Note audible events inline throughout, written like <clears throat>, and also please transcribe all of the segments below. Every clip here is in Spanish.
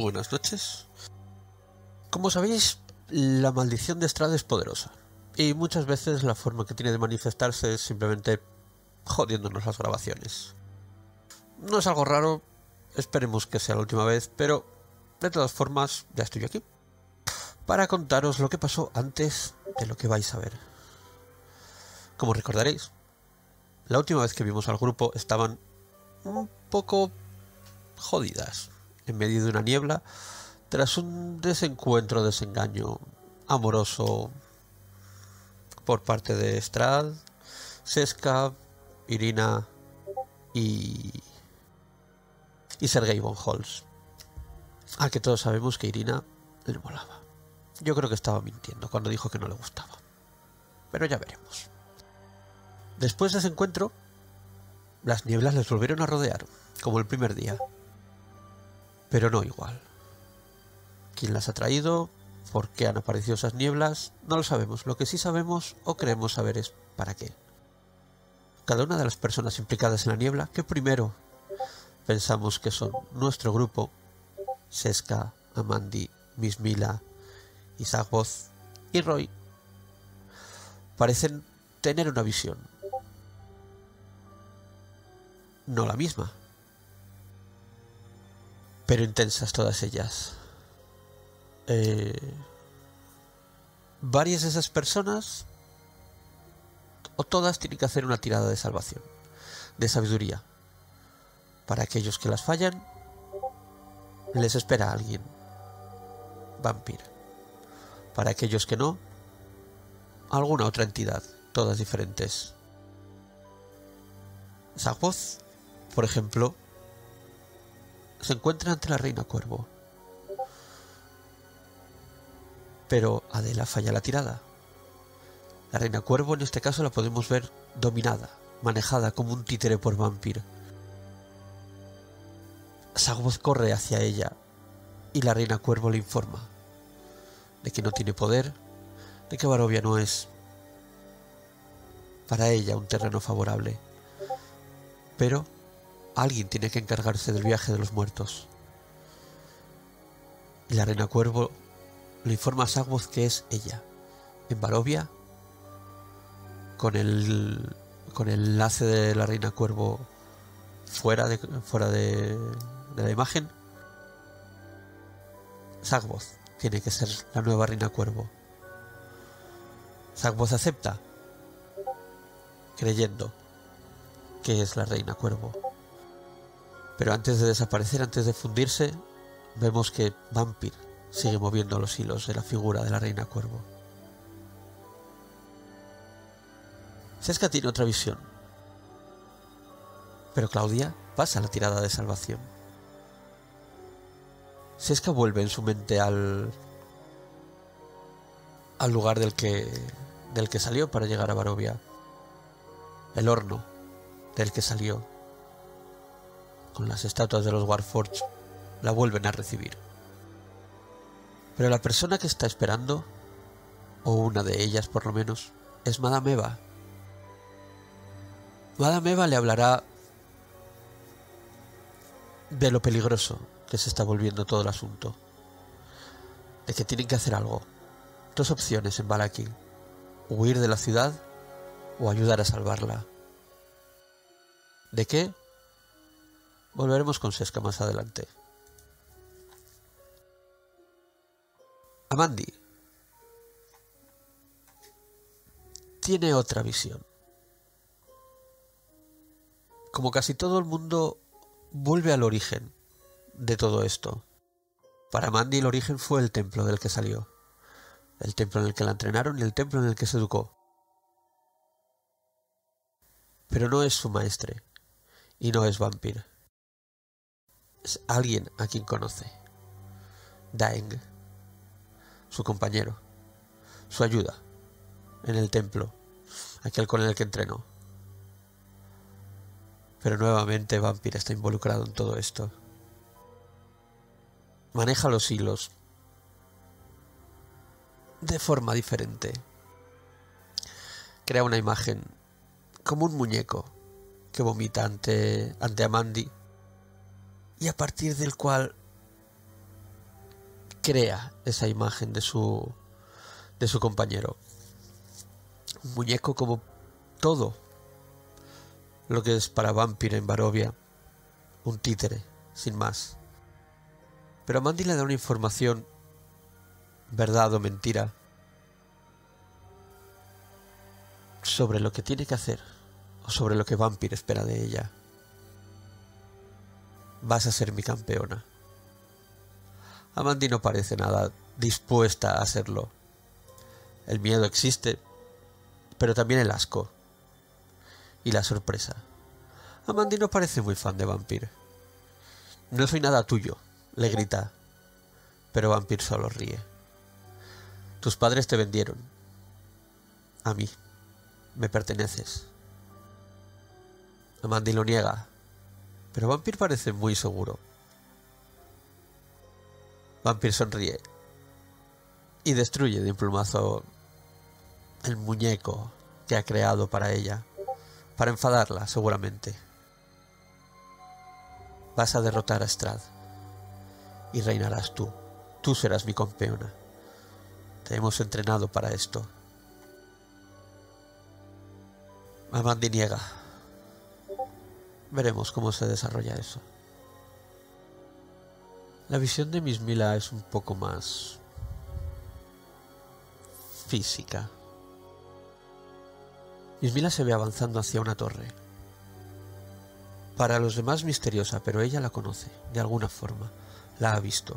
Buenas noches. Como sabéis, la maldición de Estrada es poderosa. Y muchas veces la forma que tiene de manifestarse es simplemente jodiéndonos las grabaciones. No es algo raro, esperemos que sea la última vez, pero de todas formas ya estoy aquí. Para contaros lo que pasó antes de lo que vais a ver. Como recordaréis, la última vez que vimos al grupo estaban un poco jodidas, en medio de una niebla, tras un desencuentro, desengaño amoroso por parte de Strad, Seska, Irina y. y Sergei von Holz. A que todos sabemos que Irina le molaba. Yo creo que estaba mintiendo cuando dijo que no le gustaba. Pero ya veremos. Después de ese encuentro, las nieblas les volvieron a rodear, como el primer día. Pero no igual. ¿Quién las ha traído? ¿Por qué han aparecido esas nieblas? No lo sabemos. Lo que sí sabemos o creemos saber es para qué. Cada una de las personas implicadas en la niebla, que primero pensamos que son nuestro grupo, Seska, Amandi, Mismila, Isagboz y Roy, parecen tener una visión, no la misma, pero intensas todas ellas. Eh, varias de esas personas, o todas, tienen que hacer una tirada de salvación, de sabiduría. Para aquellos que las fallan, les espera alguien, vampiro. Para aquellos que no, alguna otra entidad, todas diferentes. Zagboz por ejemplo, se encuentra ante la reina cuervo. Pero Adela falla la tirada. La reina cuervo en este caso la podemos ver dominada, manejada como un títere por vampiro. Sagvoz corre hacia ella y la reina cuervo le informa de que no tiene poder, de que Barovia no es para ella un terreno favorable. Pero Alguien tiene que encargarse del viaje de los muertos. Y la reina cuervo le informa a Sagvoz que es ella, en Barovia, con el, con el enlace de la reina cuervo fuera de, fuera de, la imagen. Sagvoz tiene que ser la nueva reina cuervo. Sagvoz acepta, creyendo que es la reina cuervo. Pero antes de desaparecer, antes de fundirse, vemos que Vampir sigue moviendo los hilos de la figura de la reina cuervo. Seska tiene otra visión. Pero Claudia pasa la tirada de salvación. Seska vuelve en su mente al al lugar del que del que salió para llegar a Barovia. El horno del que salió con las estatuas de los Warforged, la vuelven a recibir. Pero la persona que está esperando, o una de ellas por lo menos, es Madame Eva. Madame Eva le hablará de lo peligroso que se está volviendo todo el asunto. De que tienen que hacer algo. Dos opciones en Balaki. Huir de la ciudad o ayudar a salvarla. ¿De qué? Volveremos con Seska más adelante. Amandi tiene otra visión. Como casi todo el mundo vuelve al origen de todo esto. Para Amandi el origen fue el templo del que salió, el templo en el que la entrenaron y el templo en el que se educó. Pero no es su maestre y no es vampiro alguien a quien conoce. Daeng, su compañero, su ayuda en el templo, aquel con el que entrenó. Pero nuevamente Vampir está involucrado en todo esto. Maneja los hilos de forma diferente. Crea una imagen como un muñeco que vomita ante, ante Amandi y a partir del cual crea esa imagen de su de su compañero. Un muñeco como todo lo que es para Vampir en Barovia, un títere, sin más. Pero a Mandy le da una información, verdad o mentira, sobre lo que tiene que hacer o sobre lo que Vampir espera de ella. Vas a ser mi campeona. Amandi no parece nada dispuesta a hacerlo. El miedo existe, pero también el asco y la sorpresa. Amandi no parece muy fan de Vampir. No soy nada tuyo, le grita, pero Vampir solo ríe. Tus padres te vendieron. A mí. Me perteneces. Amandi lo niega, pero Vampir parece muy seguro. Vampir sonríe y destruye de un plumazo el muñeco que ha creado para ella, para enfadarla seguramente. Vas a derrotar a Strad y reinarás tú. Tú serás mi campeona. Te hemos entrenado para esto. Amandi niega. Veremos cómo se desarrolla eso. La visión de Miss Mila es un poco más física. Miss Mila se ve avanzando hacia una torre. Para los demás misteriosa, pero ella la conoce, de alguna forma, la ha visto.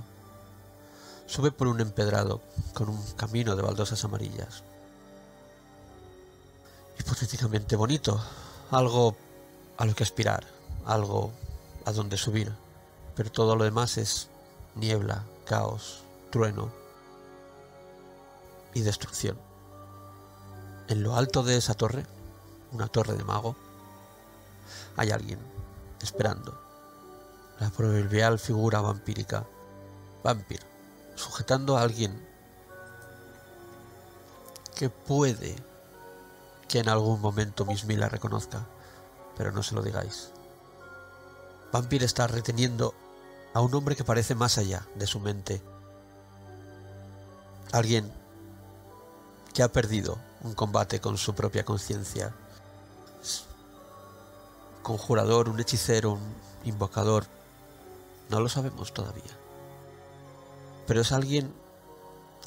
Sube por un empedrado, con un camino de baldosas amarillas hipotéticamente bonito, algo a lo que aspirar, algo a donde subir, pero todo lo demás es niebla, caos, trueno y destrucción. En lo alto de esa torre, una torre de mago, hay alguien esperando. La proverbial figura vampírica, vampir, sujetando a alguien que puede que en algún momento Miss Mila reconozca, pero no se lo digáis. Vampir está reteniendo a un hombre que parece más allá de su mente. Alguien que ha perdido un combate con su propia conciencia. Conjurador, un hechicero, un invocador. No lo sabemos todavía. Pero es alguien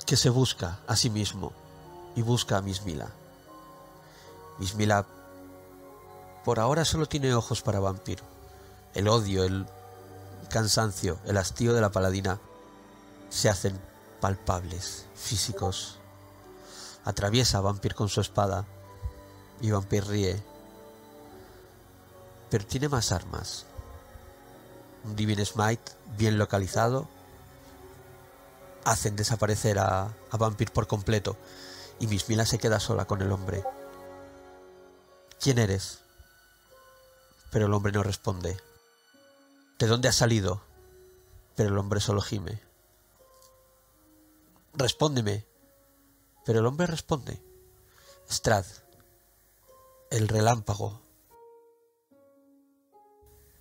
que se busca a sí mismo y busca a Miss Mila. Por ahora solo tiene ojos para vampiro. El odio, el cansancio, el hastío de la paladina se hacen palpables, físicos. Atraviesa a Vampir con su espada y Vampir ríe. Pero tiene más armas. Un Divine Smite bien localizado hacen desaparecer a, a Vampir por completo y Mila se queda sola con el hombre. ¿Quién eres? Pero el hombre no responde. ¿De dónde has salido? Pero el hombre solo gime. Respóndeme. Pero el hombre responde. Strad. El relámpago.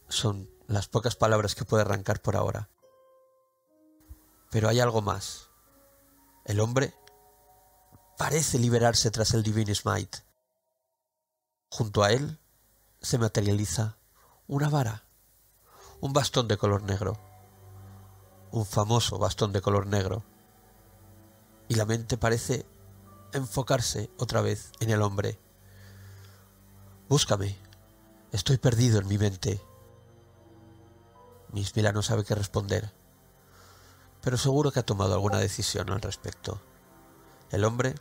Son las pocas palabras que puede arrancar por ahora. Pero hay algo más. El hombre parece liberarse tras el Divine Smite. Junto a él se materializa una vara, un bastón de color negro, un famoso bastón de color negro. Y la mente parece enfocarse otra vez en el hombre. Búscame, estoy perdido en mi mente. Mismila no sabe qué responder, pero seguro que ha tomado alguna decisión al respecto. El hombre,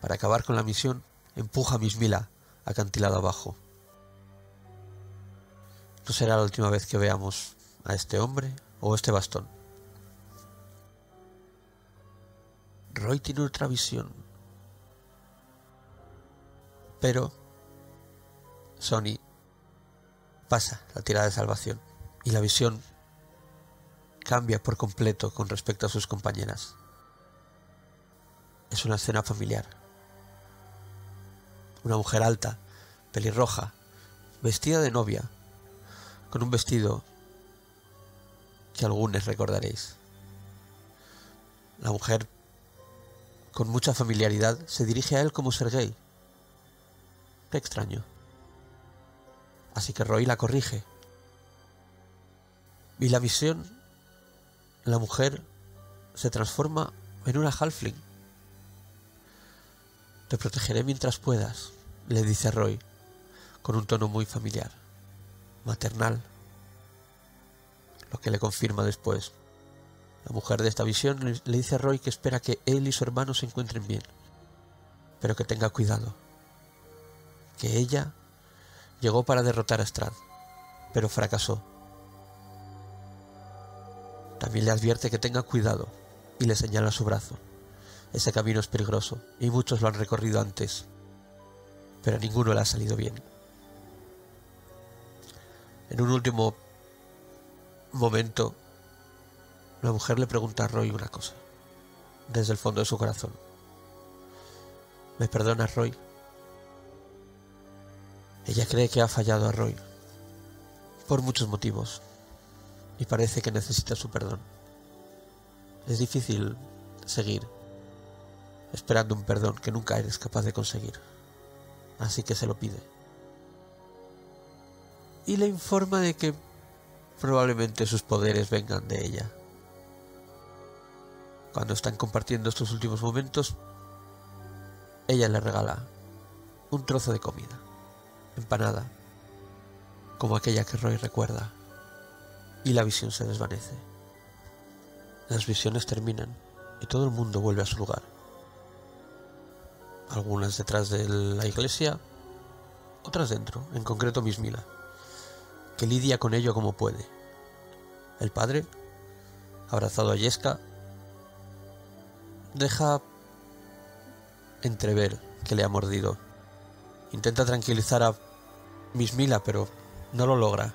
para acabar con la misión, empuja a Mismila acantilado abajo. No será la última vez que veamos a este hombre o este bastón. Roy tiene otra visión. Pero Sony pasa la tirada de salvación y la visión cambia por completo con respecto a sus compañeras. Es una escena familiar una mujer alta, pelirroja, vestida de novia, con un vestido que algunos recordaréis. La mujer, con mucha familiaridad, se dirige a él como Sergei. Qué extraño. Así que Roy la corrige. Y la visión, la mujer, se transforma en una halfling. Te protegeré mientras puedas, le dice Roy, con un tono muy familiar, maternal, lo que le confirma después. La mujer de esta visión le dice a Roy que espera que él y su hermano se encuentren bien, pero que tenga cuidado, que ella llegó para derrotar a Strad, pero fracasó. También le advierte que tenga cuidado y le señala su brazo. Ese camino es peligroso y muchos lo han recorrido antes, pero a ninguno le ha salido bien. En un último momento, la mujer le pregunta a Roy una cosa, desde el fondo de su corazón. ¿Me perdonas, Roy? Ella cree que ha fallado a Roy, por muchos motivos, y parece que necesita su perdón. Es difícil seguir esperando un perdón que nunca eres capaz de conseguir, así que se lo pide. Y le informa de que probablemente sus poderes vengan de ella. Cuando están compartiendo estos últimos momentos, ella le regala un trozo de comida, empanada, como aquella que Roy recuerda, y la visión se desvanece. Las visiones terminan y todo el mundo vuelve a su lugar. Algunas detrás de la iglesia, otras dentro, en concreto Mismila, que lidia con ello como puede. El padre, abrazado a Yesca, deja entrever que le ha mordido. Intenta tranquilizar a Mismila, pero no lo logra.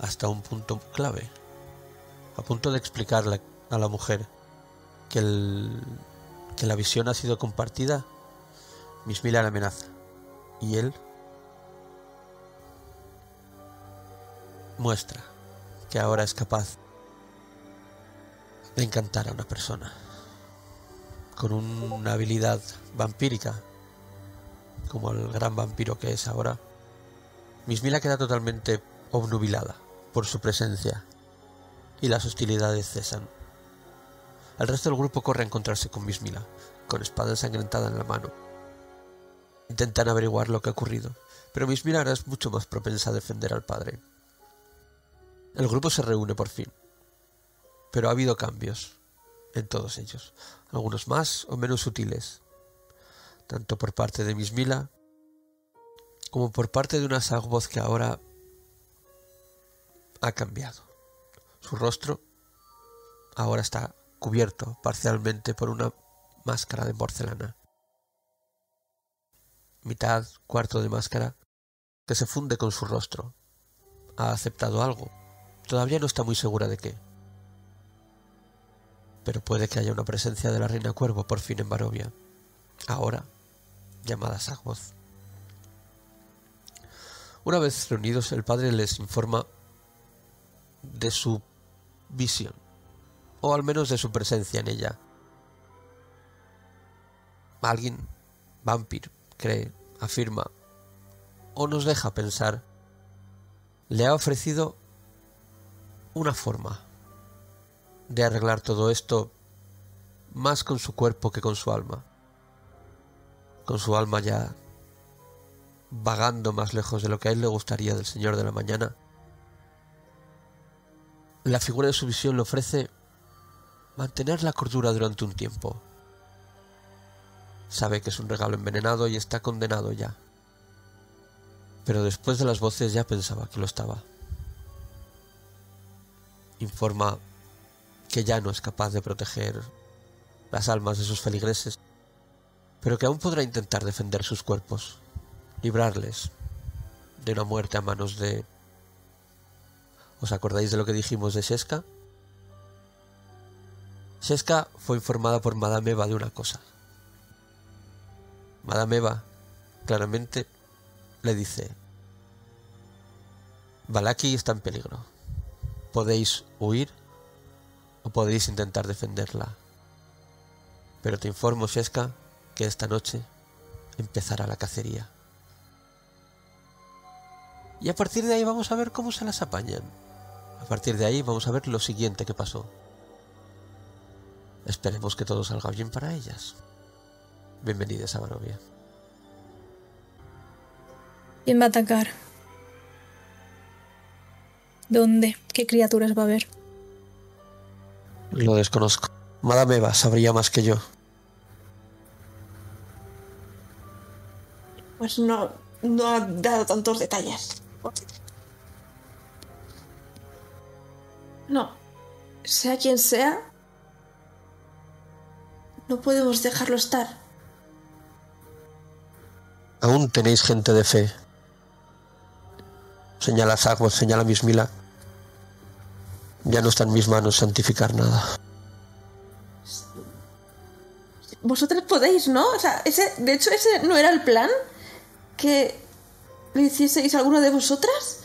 Hasta un punto clave. A punto de explicarle a la mujer que, el, que la visión ha sido compartida, Mismila la amenaza. Y él muestra que ahora es capaz de encantar a una persona con una habilidad vampírica, como el gran vampiro que es ahora, Mismila queda totalmente obnubilada por su presencia y las hostilidades cesan. El resto del grupo corre a encontrarse con Mismila, con espada ensangrentada en la mano. Intentan averiguar lo que ha ocurrido, pero Mismila ahora es mucho más propensa a defender al padre. El grupo se reúne por fin, pero ha habido cambios en todos ellos, algunos más o menos sutiles, tanto por parte de Mismila como por parte de una voz que ahora ha cambiado. Su rostro ahora está cubierto parcialmente por una máscara de porcelana. Mitad, cuarto de máscara, que se funde con su rostro. Ha aceptado algo. Todavía no está muy segura de qué pero puede que haya una presencia de la reina cuervo por fin en Barovia, ahora llamada Sagvoz. Una vez reunidos, el padre les informa de su visión, o al menos de su presencia en ella. Alguien, vampir, cree, afirma, o nos deja pensar, le ha ofrecido una forma, de arreglar todo esto más con su cuerpo que con su alma. Con su alma ya vagando más lejos de lo que a él le gustaría del Señor de la Mañana. La figura de su visión le ofrece mantener la cordura durante un tiempo. Sabe que es un regalo envenenado y está condenado ya. Pero después de las voces ya pensaba que lo estaba. Informa que ya no es capaz de proteger las almas de sus feligreses, pero que aún podrá intentar defender sus cuerpos, librarles de una muerte a manos de... ¿Os acordáis de lo que dijimos de Sheska? Sheska fue informada por Madame Eva de una cosa. Madame Eva claramente le dice, Balaki está en peligro. Podéis huir o podéis intentar defenderla Pero te informo, Sheska, que esta noche empezará la cacería. Y a partir de ahí vamos a ver cómo se las apañan. A partir de ahí vamos a ver lo siguiente que pasó. Esperemos que todo salga bien para ellas. Bienvenidas a Barovia. ¿Quién va a atacar? ¿Dónde? ¿Qué criaturas va a haber? Lo desconozco. Madame Eva sabría más que yo. Pues no, no ha dado tantos detalles. No, sea quien sea, no podemos dejarlo estar. Aún tenéis gente de fe. Señala Sagos, señala Mismila. Ya no está en mis manos santificar nada. Vosotros podéis, ¿no? O sea, ese, de hecho, ese no era el plan. Que lo hicieseis alguno de vosotras.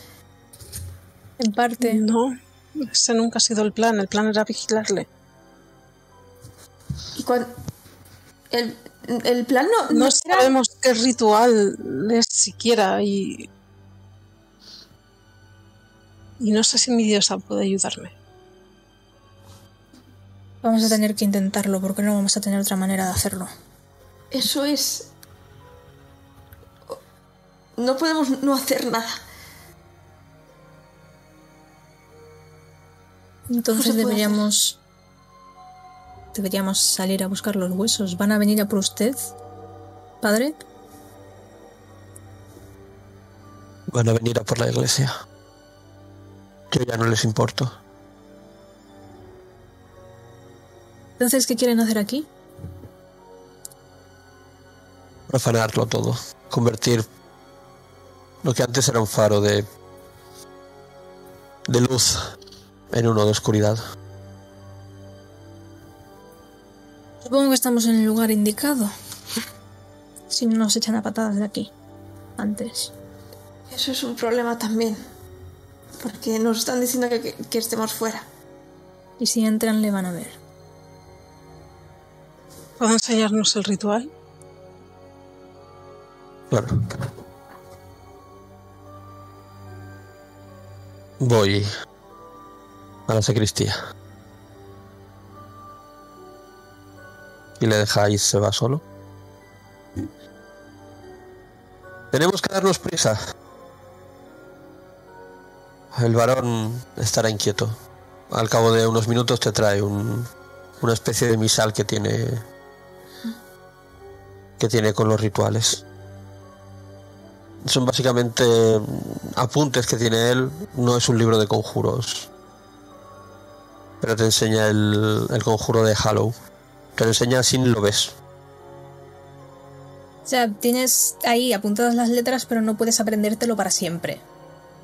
En parte. No, ese nunca ha sido el plan. El plan era vigilarle. Y cuando. El, el plan no. No sabemos qué ritual es siquiera y. Y no sé si mi diosa puede ayudarme. Vamos a tener que intentarlo porque no vamos a tener otra manera de hacerlo. Eso es. No podemos no hacer nada. Entonces deberíamos. Deberíamos salir a buscar los huesos. ¿Van a venir a por usted, padre? Van a venir a por la iglesia. Yo ya no les importo. Entonces, ¿qué quieren hacer aquí? Profanarlo todo. Convertir lo que antes era un faro de. de luz en uno de oscuridad. Supongo que estamos en el lugar indicado. Si no nos echan a patadas de aquí. Antes. Eso es un problema también. Porque nos están diciendo que, que- que estemos fuera. Y si entran, le van a ver. ¿Puede enseñarnos el ritual? Claro. Voy a la sacristía. Y le dejáis, se va solo. Tenemos que darnos prisa. El varón estará inquieto. Al cabo de unos minutos te trae un- una especie de misal que tiene que tiene con los rituales son básicamente apuntes que tiene él. No es un libro de conjuros. Pero te enseña el, el conjuro de Hallow. Te lo enseña así lo ves. O sea, tienes ahí apuntadas las letras, pero no puedes aprendértelo para siempre.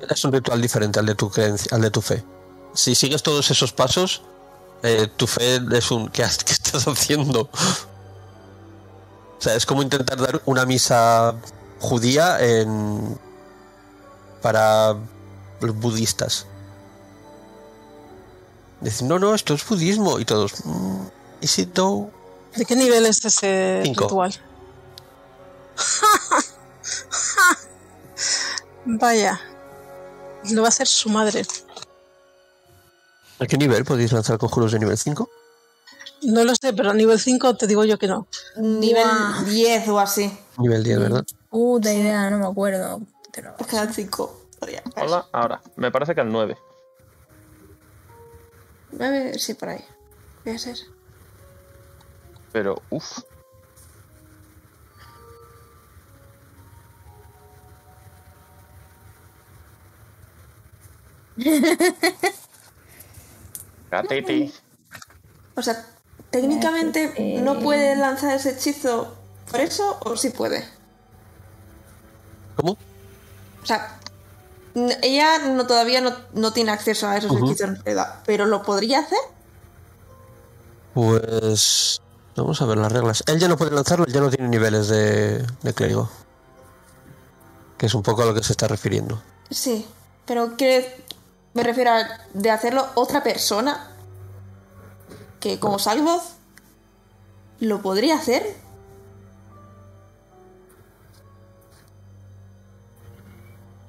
Es un ritual diferente al de tu creencia, al de tu fe. Si sigues todos esos pasos, eh, tu fe es un ¿qué, has- qué estás haciendo? O sea, es como intentar dar una misa judía en para los budistas. Decir, no, no, esto es budismo. Y todos, "Mm, ¿is it though?". ¿De qué nivel es ese Cinco. ritual? <laughs> Vaya. Lo va a hacer su madre. ¿A qué nivel podéis lanzar conjuros de nivel 5? No lo sé, pero a nivel 5 te digo yo que no. Nivel Buah. 10 o así. Nivel 10, ¿verdad? Uh, de idea, no me acuerdo. Pero- Pues quedan 5. Hola, ahora. Me parece que al 9. 9, sí, por ahí. Voy a ser. Pero, uff. Gatete. O sea, técnicamente Eh, no puede lanzar ese hechizo por eso o sí puede. ¿Cómo? O sea, ella no, todavía no, no tiene acceso a esos hechizos en realidad, pero lo podría hacer. Pues. Vamos a ver las reglas. Él ya no puede lanzarlo, él ya no tiene niveles de, de clérigo. Que es un poco a lo que se está refiriendo. Sí, pero que me refiero a de hacerlo otra persona que como Salvoz ¿Lo podría hacer?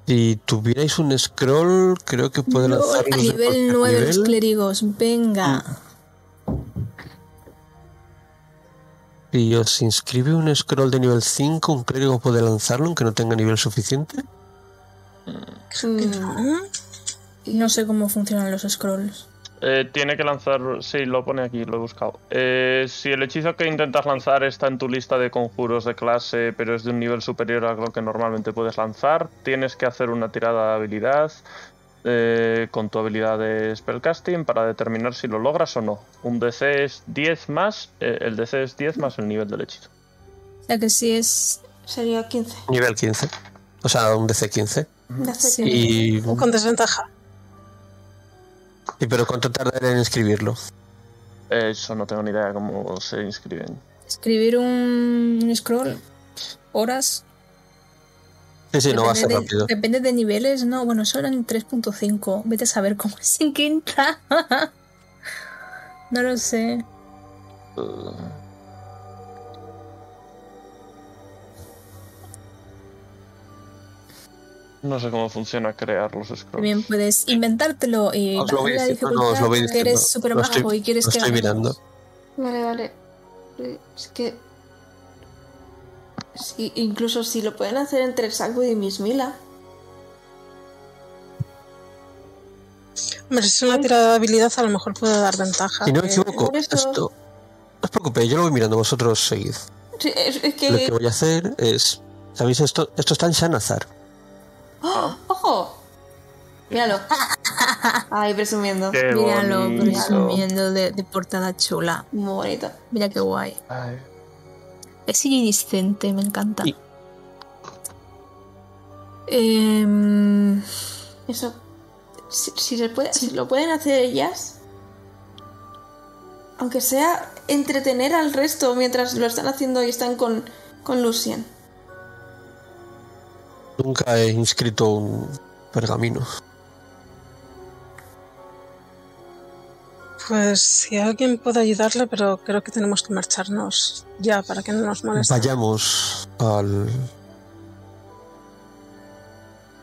Si tuvierais un scroll, creo que puede Lol, lanzarlo a nivel cualquier 9 los clérigos, venga. Si os inscribe un scroll de nivel 5, un clérigo puede lanzarlo aunque no tenga nivel suficiente. Mm, No sé cómo funcionan los scrolls. Eh, tiene que lanzar. Sí, lo pone aquí, lo he buscado. Eh, si el hechizo que intentas lanzar está en tu lista de conjuros de clase, pero es de un nivel superior a lo que normalmente puedes lanzar, tienes que hacer una tirada de habilidad eh, con tu habilidad de spellcasting para determinar si lo logras o no. Un DC es 10 más. eh, el DC es 10 más el nivel del hechizo. O sea que si es. sería 15. Nivel 15. O sea, un DC 15. De hacer Sí. Y, Con desventaja. Y pero ¿cuánto tardará en inscribirlo? Eh, Eso no tengo ni idea cómo se inscriben. Escribir un, un scroll. Horas. Sí, sí, no va a ser Depende de- rápido. Depende de niveles, no. Bueno, eso era en 3.5. Vete a saber cómo es en quinta. <laughs> no lo sé. Eh, No sé cómo funciona crear los scrolls. También puedes inventártelo y Os lo voy la diciendo, no, os lo voy dificultad, que eres mago y quieres lo estoy mirando. Vale, vale. Es que. Sí, incluso si lo pueden hacer entre Sackwood y Miss Mila. Hombre, si es una tirada de habilidad, a lo mejor puede dar ventaja. Si no me equivoco, esto. No os preocupéis, yo lo voy mirando, vosotros seguid. Sí, es, es que. Lo que voy a hacer es. ¿Sabéis esto? Esto está en Shanazar. ¡Oh! ¡Ojo! Míralo. Ay, presumiendo. Qué Míralo, bonito. presumiendo de, de portada chula. Muy bonito. Mira qué guay. Ay, Es iridiscente, me encanta. Y- Em, Eso. Si, si se puede, si lo pueden hacer ellas. Aunque sea entretener al resto mientras lo están haciendo y están con, con Lucien. Nunca he inscrito un pergamino. Pues si alguien puede ayudarle, pero creo que tenemos que marcharnos ya para que no nos moleste. Vayamos al.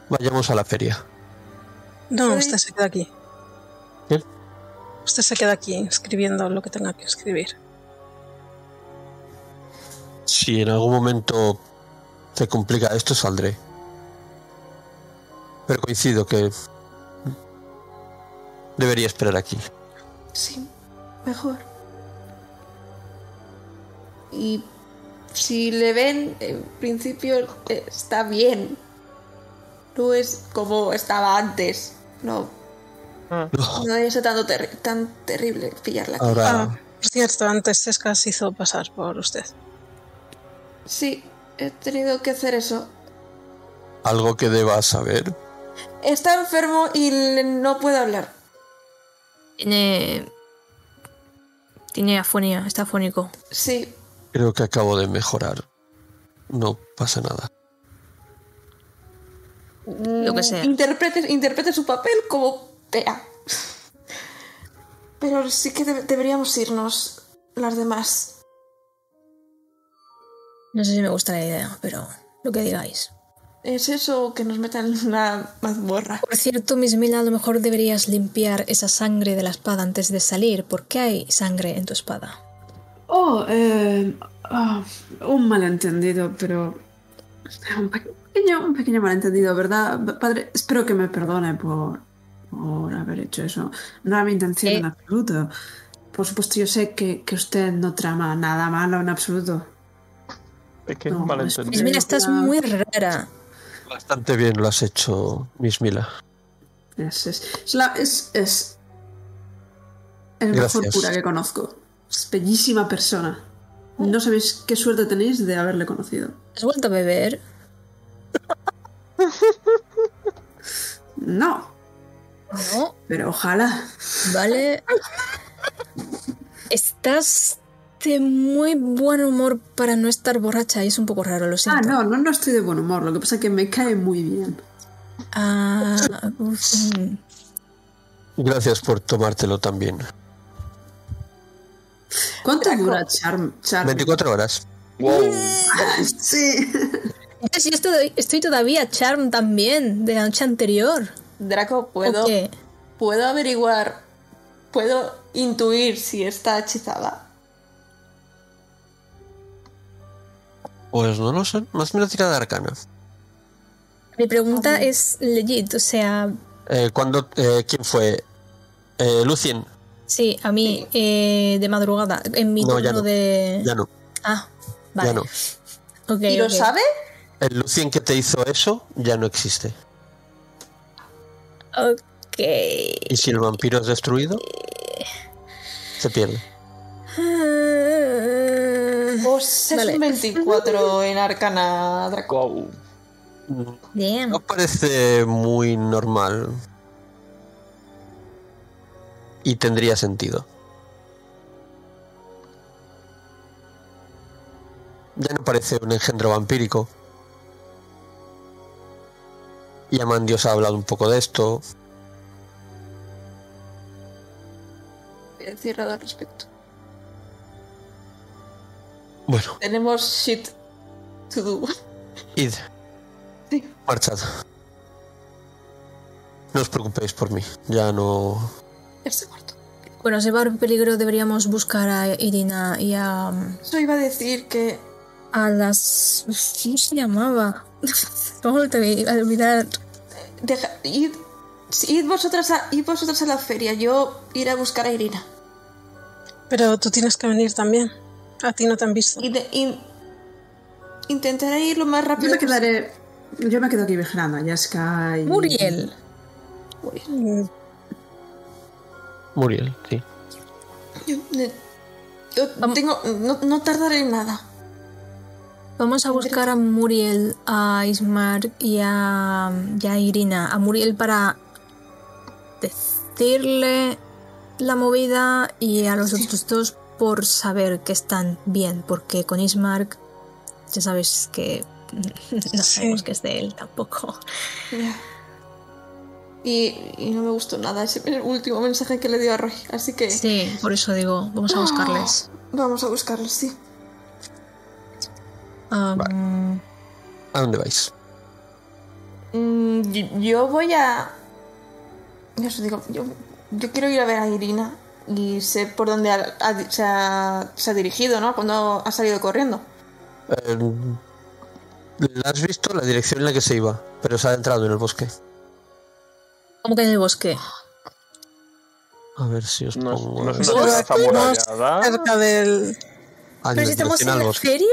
Vayamos a la feria. No, Sí. usted se queda aquí. ¿Bien? Usted se queda aquí escribiendo lo que tenga que escribir. Si en algún momento se complica esto, saldré. Pero coincido que. Debería esperar aquí. Sí, mejor. Y si le ven, en principio está bien. No es como estaba antes. No, Ah, no debe ser tanto terri- tan terrible pillarla. Ahora. Ah, por cierto, antes Sesca se hizo pasar por usted. Sí, he tenido que hacer eso. Algo que deba saber. Está enfermo y no puede hablar. tiene. Tiene afonía, está afónico. Sí, Creo que acabo de mejorar. No pasa nada. Lo que sea. Interprete, interprete su papel como vea. Pero sí que debe- deberíamos irnos las demás. No sé si me gusta la idea, pero lo que digáis. ¿Es eso que nos metan en una mazmorra? Por cierto, Miss Mila, a lo mejor deberías limpiar esa sangre de la espada antes de salir. ¿Por qué hay sangre en tu espada? Oh, eh, ah, un malentendido, pero... Un pequeño, un pequeño malentendido, ¿verdad? Padre, espero que me perdone por, por haber hecho eso. No era mi intención Eh. en absoluto. Por supuesto, yo sé que, que usted no trama nada malo en absoluto. pequeño No, malentendido. Miss Mila, estás muy rara. Bastante bien lo has hecho, Miss Mila. Es, es, es, la- es, es el mejor cura que conozco. Es bellísima persona. No sabéis qué suerte tenéis de haberle conocido. ¿Has vuelto a beber? No, No. pero ojalá. Vale. Estás de muy buen humor para no estar borracha y es un poco raro, lo Ah, siento. no, no, no estoy de buen humor. Lo que pasa es que me cae muy bien. Ah, uf. Gracias por tomártelo también. ¿Cuánto dura Charm? Charm? 24 horas. Wow. Sí. Yo estoy, estoy todavía charm también, de la noche anterior. Draco, ¿puedo, puedo averiguar, puedo intuir si está hechizada. Pues no lo sé. Más una tirada de arcana. Mi pregunta es legit, o sea, Eh, ¿cuándo, eh, ¿Quién fue? Eh, Lucien. sí, a mí, eh, de madrugada, en mi No, ya no. de... Ya no. Ah, vale. Ya no. ¿Y lo sabe? El Lucien que te hizo eso ya no existe. Ok. Y si el vampiro es destruido, se pierde. <laughs> Pues es Vale. un 24 en arcana, Draco. No parece muy normal. Y tendría sentido. Ya no parece un engendro vampírico. Y Amandios ha hablado un poco de esto. Voy a decir nada al respecto. Bueno, Tenemos shit to do. id. <laughs> Sí. Marchad. No os preocupéis por mí. Ya no. Ya estoy muerto. Bueno, si va a haber peligro deberíamos buscar a Irina y a, Eso iba a decir que a las... ¿Cómo se llamaba? <laughs> ¿Cómo te voy a olvidar? deja, id, id vosotras a, id vosotras a la feria. Yo iré a buscar a Irina. Pero tú tienes que venir también. A ti no te han visto. Y de- in- intentaré ir lo más Yo rápido me quedaré. Yo me quedo aquí vigilando a Jessica y. Muriel. Mm, Muriel, sí. Yo, yo tengo, no, no tardaré en nada. Vamos a buscar a Muriel, a Ismar y a, y a Irina. A Muriel para decirle la movida y a los otros dos por saber que están bien, porque con Ismark ya sabes que <laughs> no sabemos que es de él tampoco. Y, y no me gustó nada ese el último mensaje que le dio a Roy. Así que Sí, por eso digo, vamos a buscarles. vamos a buscarlos, sí. Um, ¿A dónde vais? Mm, yo voy a. Ya os digo, yo, yo quiero ir a ver a Irina y sé por dónde ha- ha- se, ha, se ha dirigido, ¿no? Cuando ha salido corriendo. Eh, ¿La has visto? La dirección en la que se iba, pero se ha entrado en el bosque. ¿Cómo que en el bosque? A ver si os pongo. no es el- una ¿Bosque? casa amurallada. cerca del. Ah, Pero si estamos en la bosque. feria.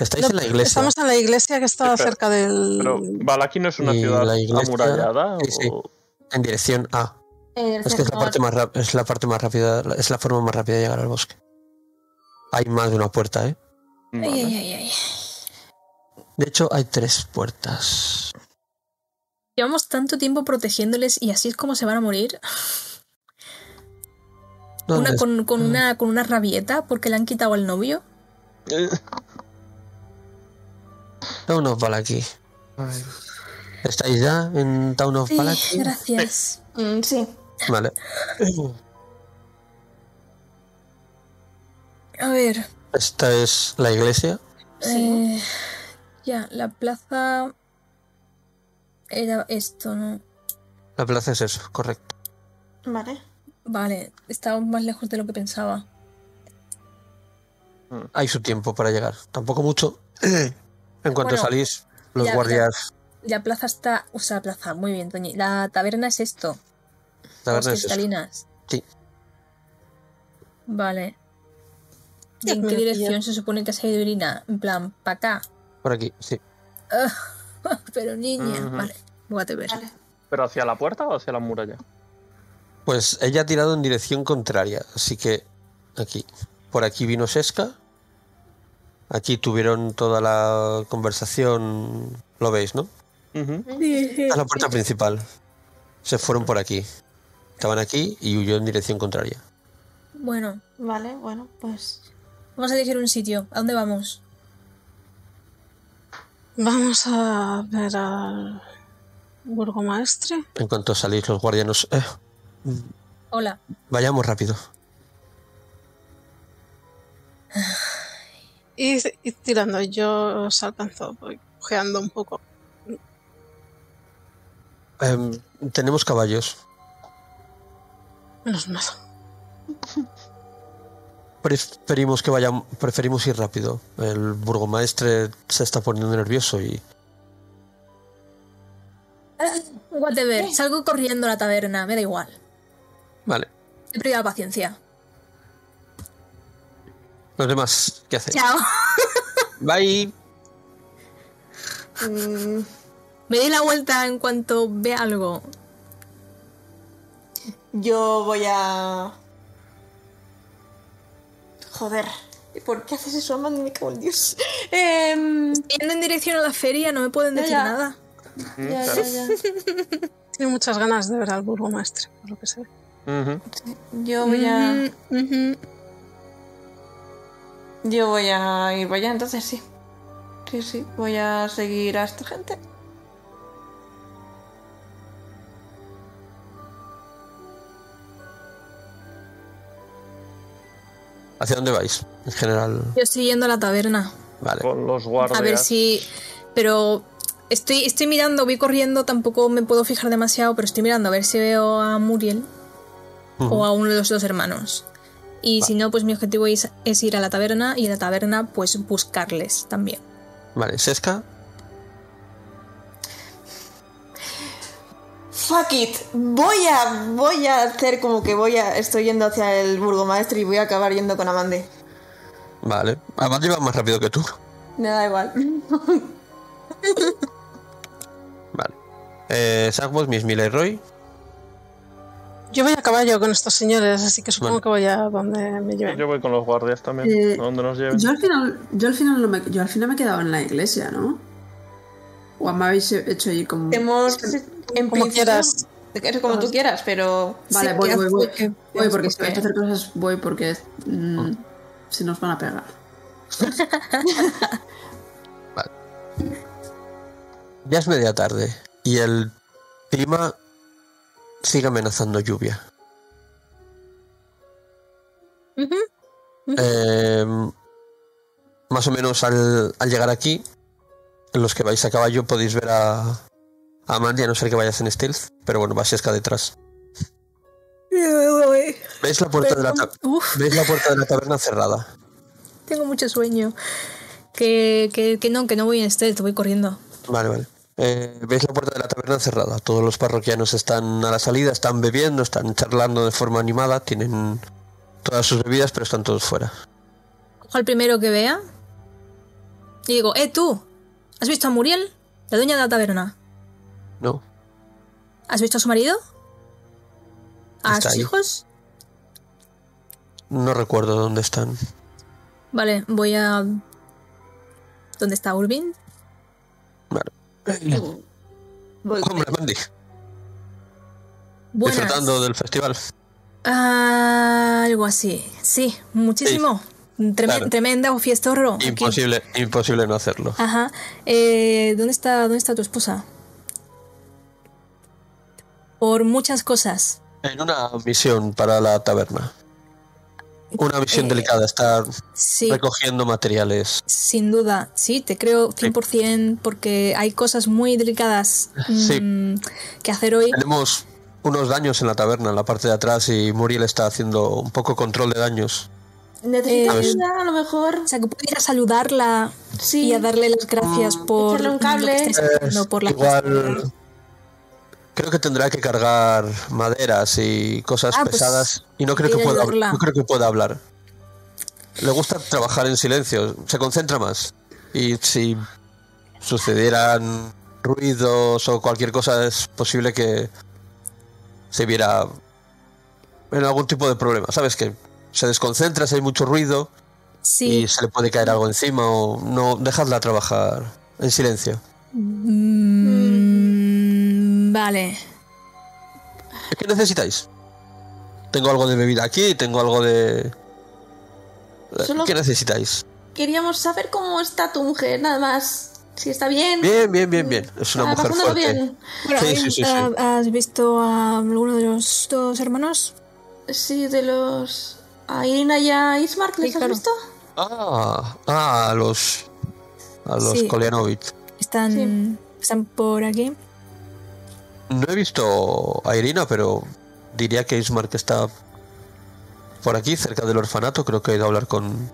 Estáis No, en la iglesia. Estamos en la iglesia que está Sí, cerca del. Pero Valaki no es una Y ciudad la iglesia- amurallada. sí, sí. o- En dirección A. Es que es la parte más rápida, es la parte más rápida, es la forma más rápida de llegar al bosque. Hay más de una puerta, ¿eh? Vale. Ay, ay, ay. De hecho, hay tres puertas. Llevamos tanto tiempo protegiéndoles y así es como se van a morir. ¿Dónde Una con, con una con una rabieta porque le han quitado al novio. Eh, Town of Balaki. ¿Estáis ya en Town of Sí, Balaki? gracias. Mm, sí. Vale. <clears throat> A ver, Esta es la iglesia. eh, ya, la plaza era esto, ¿no? La plaza es eso, correcto. Vale. Vale, estaba más lejos de lo que pensaba. Hay su tiempo para llegar. Tampoco mucho. <clears throat> En cuanto Bueno, salís, los ya, guardias. La plaza está, o sea, plaza, muy bien, Toñi. La taberna es esto, Eso. cristalinas. Sí. Vale. ¿Y Ya en qué dirección se supone que ha ido Irina? En plan, para acá. Por aquí, sí. <laughs> Pero niña, vale, whatever. Vale. ¿Pero hacia la puerta o hacia la muralla? Pues ella ha tirado en dirección contraria, así que aquí. Por aquí vino Seska. Aquí tuvieron toda la conversación. Lo veis, ¿no? Ujú. A la puerta principal. Se fueron por aquí. Estaban aquí y huyó en dirección contraria. Bueno, Vale, bueno, pues. vamos a elegir un sitio. ¿A dónde vamos? Vamos a ver al burgomaestre. En cuanto salís los guardianos. eh, Hola. vayamos rápido. <sighs> Y, y tirando, yo os alcanzo, voy cojeando un poco. Em, tenemos caballos. Menos mal. Preferimos que vayan, preferimos ir rápido. El burgomaestre se está poniendo nervioso y Whatever, salgo corriendo a la taberna, me da igual. vale. He perdido la paciencia. Los demás, ¿qué hacéis? Chao. <laughs> Bye. Mm, Me doy la vuelta en cuanto vea algo. Yo voy a. Joder. ¿y ¿Por qué haces eso, Amanda? Me cago en Dios. Yendo en dirección a la feria, no me pueden decir ya. nada. ya, ya, <laughs> ya. Tiene muchas ganas de ver al burgomaestre, por lo que sé. Ujú. Yo voy a. Yo voy a ir para allá, entonces sí. Sí, sí. Voy a seguir a esta gente. ¿Hacia dónde vais? En general. Yo estoy yendo a la taberna. Vale. Con los guardias. A ver si. Pero. Estoy, estoy mirando, voy corriendo, tampoco me puedo fijar demasiado, pero estoy mirando a ver si veo a Muriel o a uno de los dos hermanos. Y si no, pues mi objetivo es, es ir a la taberna y en la taberna, pues buscarles también. Vale, Seska. Fuck it. Voy a. Voy a hacer como que voy a. Estoy yendo hacia el burgomaestre y voy a acabar yendo con Amande. Vale. Amanda iba más rápido que tú. Me da igual. <laughs> Vale. Eh, Miss Miller Roy. Yo voy a caballo con estos señores, así que supongo Vale. que voy a donde me lleven. Yo voy con los guardias también. Eh, a donde nos lleven. Yo al final, yo al final no me, yo al final me he quedado en la iglesia, ¿no? O me habéis hecho ahí como. Hemos. En Como principio- quieras. Es como tú quieras, pero. Vale, sí, voy, voy, voy. que- Voy porque si vais a hacer cosas, voy porque mm, se nos van a pegar. <laughs> Ya es media tarde y el clima sigue amenazando lluvia. Eh, más o menos al, al llegar aquí, los que vais a caballo podéis ver a, a Mandy, a no ser que vayas en stealth, pero bueno, va Seska detrás. ¿Veis la puerta de la, ¿Veis la puerta de la taberna cerrada? tengo mucho sueño. Que, que, que no, que no voy en stealth, voy corriendo. Vale, vale. Eh, ¿Veis la puerta de la taberna cerrada? Todos los parroquianos están a la salida, están bebiendo, están charlando de forma animada, tienen todas sus bebidas, pero están todos fuera. Cojo al primero que vea y digo, eh, tú, ¿has visto a Muriel? La dueña de la taberna. ¿No? ¿Has visto a su marido? ¿A sus ahí. hijos? No recuerdo dónde están. Vale, voy a... ¿Dónde está Urbin? Vale. Voy Hombre, Mandy, Buenas. disfrutando del festival. Ah, algo así. Sí, muchísimo. Treme- claro. Tremenda fiestorro. aquí. Imposible, imposible no hacerlo. Ajá. Eh, ¿dónde, está, ¿Dónde está tu esposa? Por muchas cosas. En una misión para la taberna. Una misión Eh, delicada, está Sí, recogiendo materiales. sin duda. Sí, te creo 100% porque hay cosas muy delicadas Sí. mm, que hacer hoy. Tenemos unos daños en la taberna, en la parte de atrás, y Muriel está haciendo un poco control de daños. ¿Necesitas Eh, ayuda, a lo mejor? O sea, que puedo ir a saludarla Sí. y a darle las gracias por Echarle un lo que cable. haciendo, por la Igual creo que tendrá que cargar maderas y cosas Ah, pues, pesadas y no creo que pueda no creo que pueda hablar. Le gusta trabajar en silencio, se concentra más. Y si sucedieran ruidos o cualquier cosa es posible que se viera en algún tipo de problema, ¿sabes? Que se desconcentra si hay mucho ruido Sí. y se le puede caer algo encima o no dejadla trabajar en silencio. Mm, vale. ¿Qué necesitáis? Tengo algo de bebida aquí, tengo algo de... Solo- ¿Qué necesitáis? Queríamos saber cómo está tu mujer, nada más. Si está bien. Bien, bien, bien, bien. Es una Ah, mujer fuerte. bien. Bueno, Sí, ¿hay- sí, sí, sí. ah, ¿Has visto a alguno de los dos hermanos? Sí, de los. A Irina y a Ismark, ¿les Sí, has claro. visto? Ah, ah, a los. A los Sí. Kolianovich. ¿Están, ¿Están por aquí? No he visto a Irina, pero diría que Ismark está por aquí, cerca del orfanato. Creo que he ido a hablar con.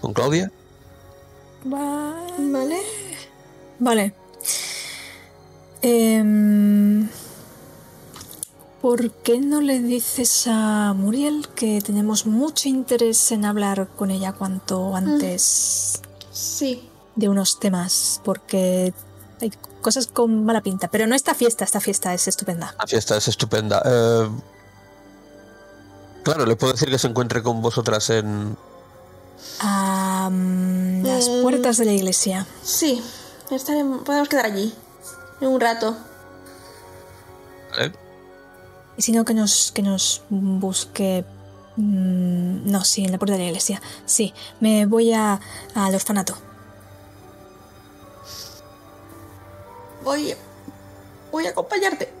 con Claudia. Vale. Vale. Em, ¿Por qué no le dices a Muriel que tenemos mucho interés en hablar con ella cuanto antes Sí. de unos temas? Porque hay cosas con mala pinta. Pero no esta fiesta, esta fiesta es estupenda. La fiesta es estupenda. Eh, claro, le puedo decir que se encuentre con vosotras en. A mm, las Mm. puertas de la iglesia. Sí. Estaremos, podemos quedar allí. Un rato. ¿Vale? Y si no, que nos, que nos busque. mm, No, sí, en la puerta de la iglesia. Sí, me voy a, al orfanato. Voy. Voy a acompañarte.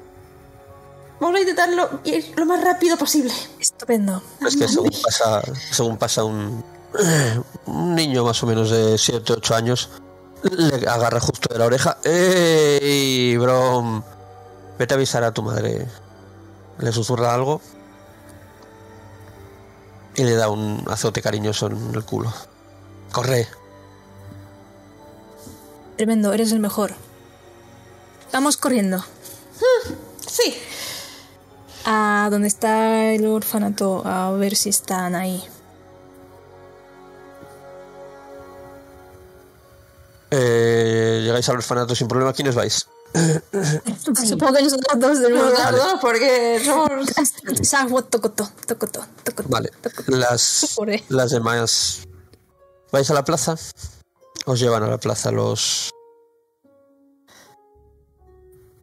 Vamos a intentarlo ir lo más rápido posible. Estupendo. Es que según pasa, según pasa un, <clears throat> un niño más o menos de 7 8 años, le agarra justo de la oreja. ¡Ey, Brom! Vete a avisar a tu madre. Le susurra algo y le da un azote cariñoso en el culo. ¡Corre! Tremendo, eres el mejor. Vamos corriendo. Sí. A donde está el orfanato, a ver si están ahí. Eh, llegáis al orfanato sin problema. ¿Quiénes vais? <coughs> Supongo que nosotros dos de nuevo. Los dos, porque somos. <coughs> Tocoto, tocoto, tocoto. Vale. Las, las demás. ¿Vais a la plaza? Os llevan a la plaza los.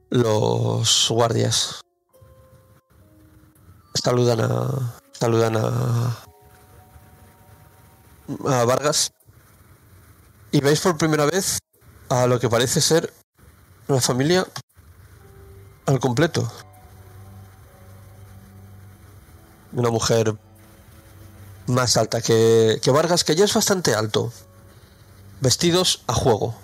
Los guardias. Saludan a. Saludan a. A Vargas. Y veis por primera vez a lo que parece ser la familia al completo. Una mujer más alta que, que Vargas, que ya es bastante alto. Vestidos a juego.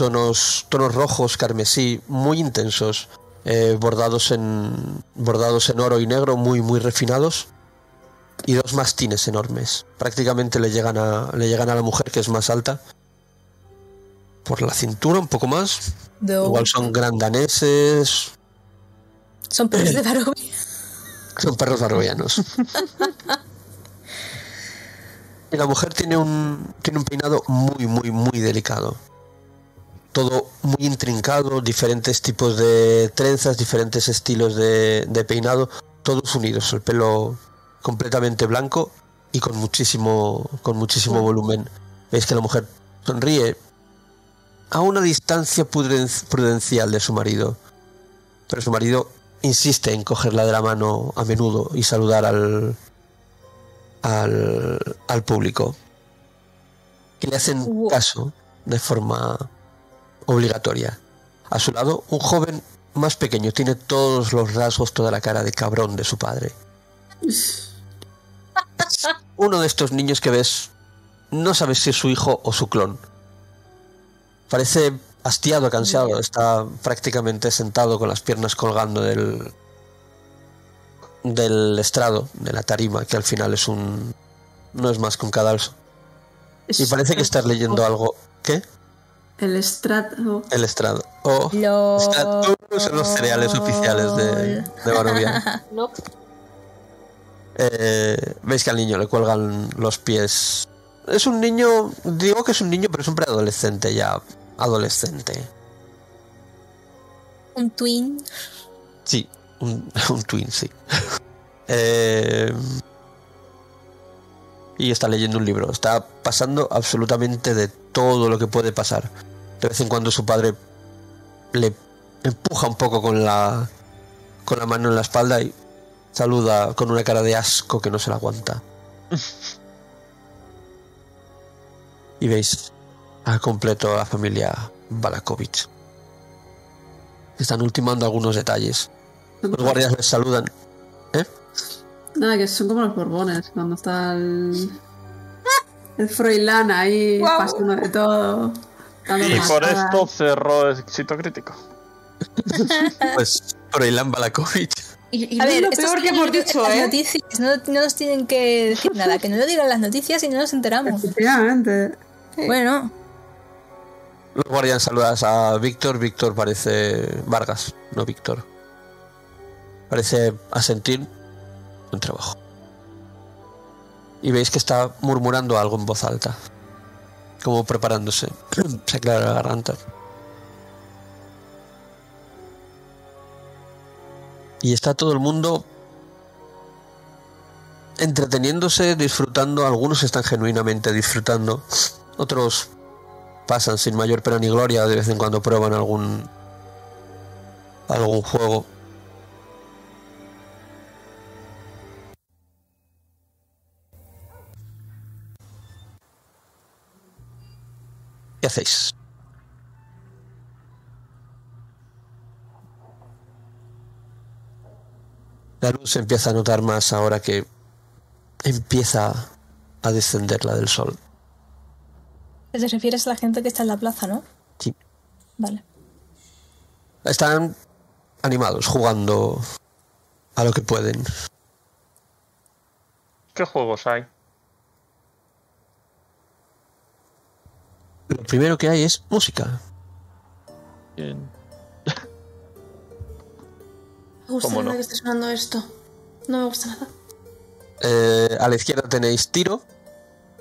Tonos, tonos rojos, carmesí, muy intensos. eh, bordados, en, bordados en oro y negro, muy, muy refinados. Y dos mastines enormes. Prácticamente le llegan, a, le llegan a la mujer, que es más alta. Por la cintura, un poco más. Do- Igual son grandaneses. Son perros de <clears throat> Barovia. Son perros barrovianos. <laughs> y la mujer tiene un, tiene un peinado muy, muy, muy delicado. Todo muy intrincado, diferentes tipos de trenzas, diferentes estilos de, de peinado, todos unidos. El pelo completamente blanco y con muchísimo, con muchísimo volumen. Veis que la mujer sonríe a una distancia pruden- prudencial de su marido. Pero su marido insiste en cogerla de la mano a menudo y saludar al, al, al público. Que le hacen caso de forma obligatoria. A su lado, un joven más pequeño tiene todos los rasgos, toda la cara de cabrón de su padre. Uno de estos niños que ves, no sabes si es su hijo o su clon. Parece hastiado, cansado, está prácticamente sentado con las piernas colgando del del estrado, de la tarima, que al final es un no es más que un cadalso. Y parece que estás leyendo algo. ¿Qué? El estrato. El estrado. O. Estrato son los cereales oficiales de, de Barovia. <laughs> No. Eh, Veis que al niño le cuelgan los pies. Es un niño, digo que es un niño, pero es un preadolescente ya. Adolescente. Un twin. Sí, un, <laughs> un twin, sí. <laughs> Eh, y está leyendo un libro. Está pasando absolutamente de todo lo que puede pasar. De vez en cuando su padre le empuja un poco con la con la mano en la espalda y saluda con una cara de asco que no se la aguanta. <laughs> y veis a completo a la familia Balakovic. Están ultimando algunos detalles. Los guardias les saludan. ¿Eh? Nada, que son como los borbones, cuando está el. El Froilán ahí, Guau. pasando de todo. Y por esto cerró éxito crítico. <laughs> Pues Froilán Balakovic. Y, y A ver, lo esto peor que hemos dicho, las ¿eh? noticias, no, no nos tienen que decir nada, que no lo digan las noticias y no nos enteramos. Efectivamente. Bueno, Los guardián saludas a Víctor. Víctor parece Vargas, no Víctor. Parece asentir un trabajo. Y veis que está murmurando algo en voz alta. Como preparándose. <clears throat> Se aclara la garganta. Y está todo el mundo entreteniéndose, disfrutando. Algunos están genuinamente disfrutando. Otros pasan sin mayor pena ni gloria. De vez en cuando prueban algún algún juego. ¿Qué hacéis? La luz se empieza a notar más ahora que empieza a descender la del sol. te refieres a la gente que está en la plaza, ¿no? Sí. Vale. Están animados, jugando a lo que pueden. ¿Qué juegos hay? Lo primero que hay es música. Bien. Me gusta ¿Cómo nada no? que esté sonando esto. No me gusta nada. Eh, a la izquierda tenéis tiro.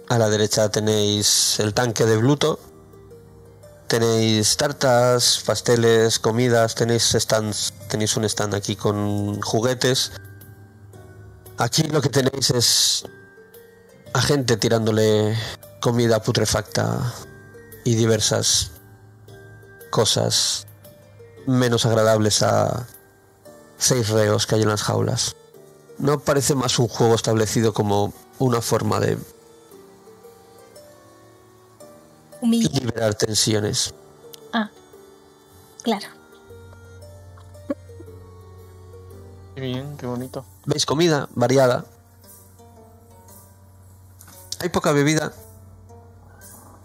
A la derecha tenéis el tanque de Bluto. Tenéis tartas, pasteles, comidas. Tenéis stands. Tenéis un stand aquí con juguetes. Aquí lo que tenéis es a gente tirándole comida putrefacta y diversas cosas menos agradables a seis reos que hay en las jaulas. No parece más un juego establecido como una forma de liberar tensiones. Ah, claro. Qué bien, qué bonito. Veis comida variada. Hay poca bebida,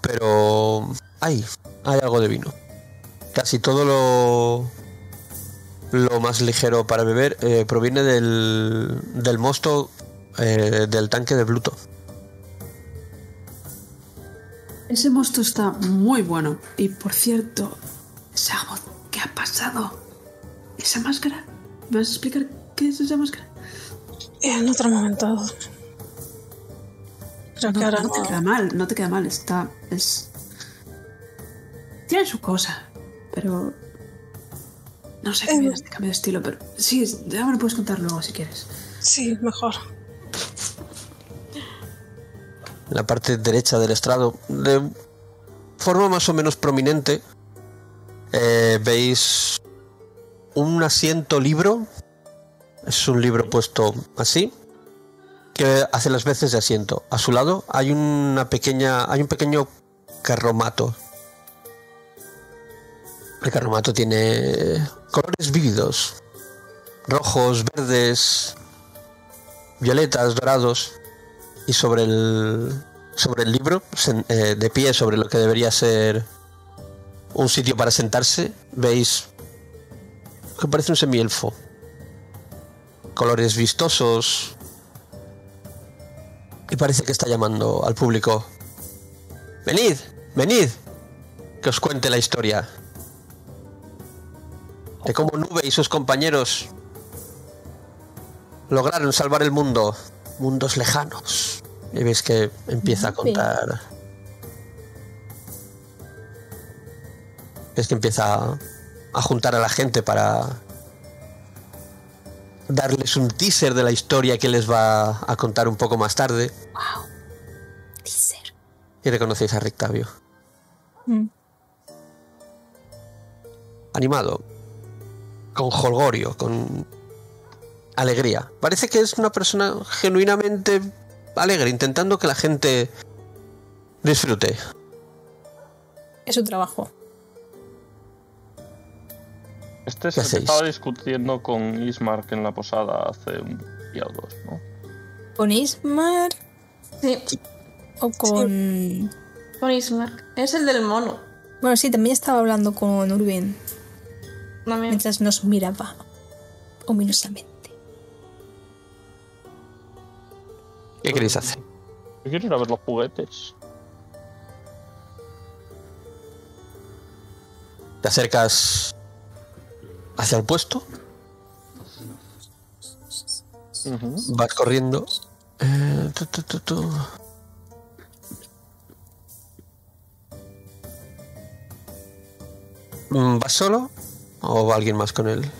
pero hay, hay algo de vino. Casi todo lo, lo más ligero para beber eh, proviene del, del mosto eh, del tanque de Bluto. Ese mosto está muy bueno. Y por cierto, Sabot, ¿qué ha pasado? ¿Esa máscara? ¿Me vas a explicar qué es esa máscara? En otro momento. No, ahora no te queda mal, no te queda mal. Está. Es. Tiene su cosa, pero. No sé qué Eh. este cambio de estilo, pero. Sí, ya me lo puedes contar luego si quieres. Sí, mejor. en la parte derecha del estrado, de forma más o menos prominente, eh, veis un asiento libro. Es un libro puesto así, que hace las veces de asiento. A su lado hay una pequeña, hay un pequeño carromato. El carromato tiene colores vívidos, rojos, verdes, violetas, dorados y sobre el sobre el libro eh, de pie sobre lo que debería ser un sitio para sentarse veis que parece un semielfo colores vistosos y parece que está llamando al público venid venid que os cuente la historia de cómo Nube y sus compañeros lograron salvar el mundo mundos lejanos. Y veis que empieza a contar. Es que empieza a juntar a la gente para darles un teaser de la historia que les va a contar un poco más tarde. Teaser. Y reconocéis a Rictavio. Mm. Animado. Con holgorio, con alegría. Parece que es una persona genuinamente alegre, intentando que la gente disfrute. Es su trabajo. Este es ¿Qué el que hacéis? estaba discutiendo con Ismark en la posada hace un día o dos, ¿no? ¿Con Ismar Sí, o con.? con Ismar. Es el del mono. Bueno, sí, también estaba hablando con Urbin También. mientras nos miraba ominosamente. ¿Qué queréis hacer? Yo quiero ir a ver los juguetes. Te acercas hacia el puesto, vas corriendo. Eh, tu, tu, tu, tu. Mm, ¿Vas solo o va alguien más con él?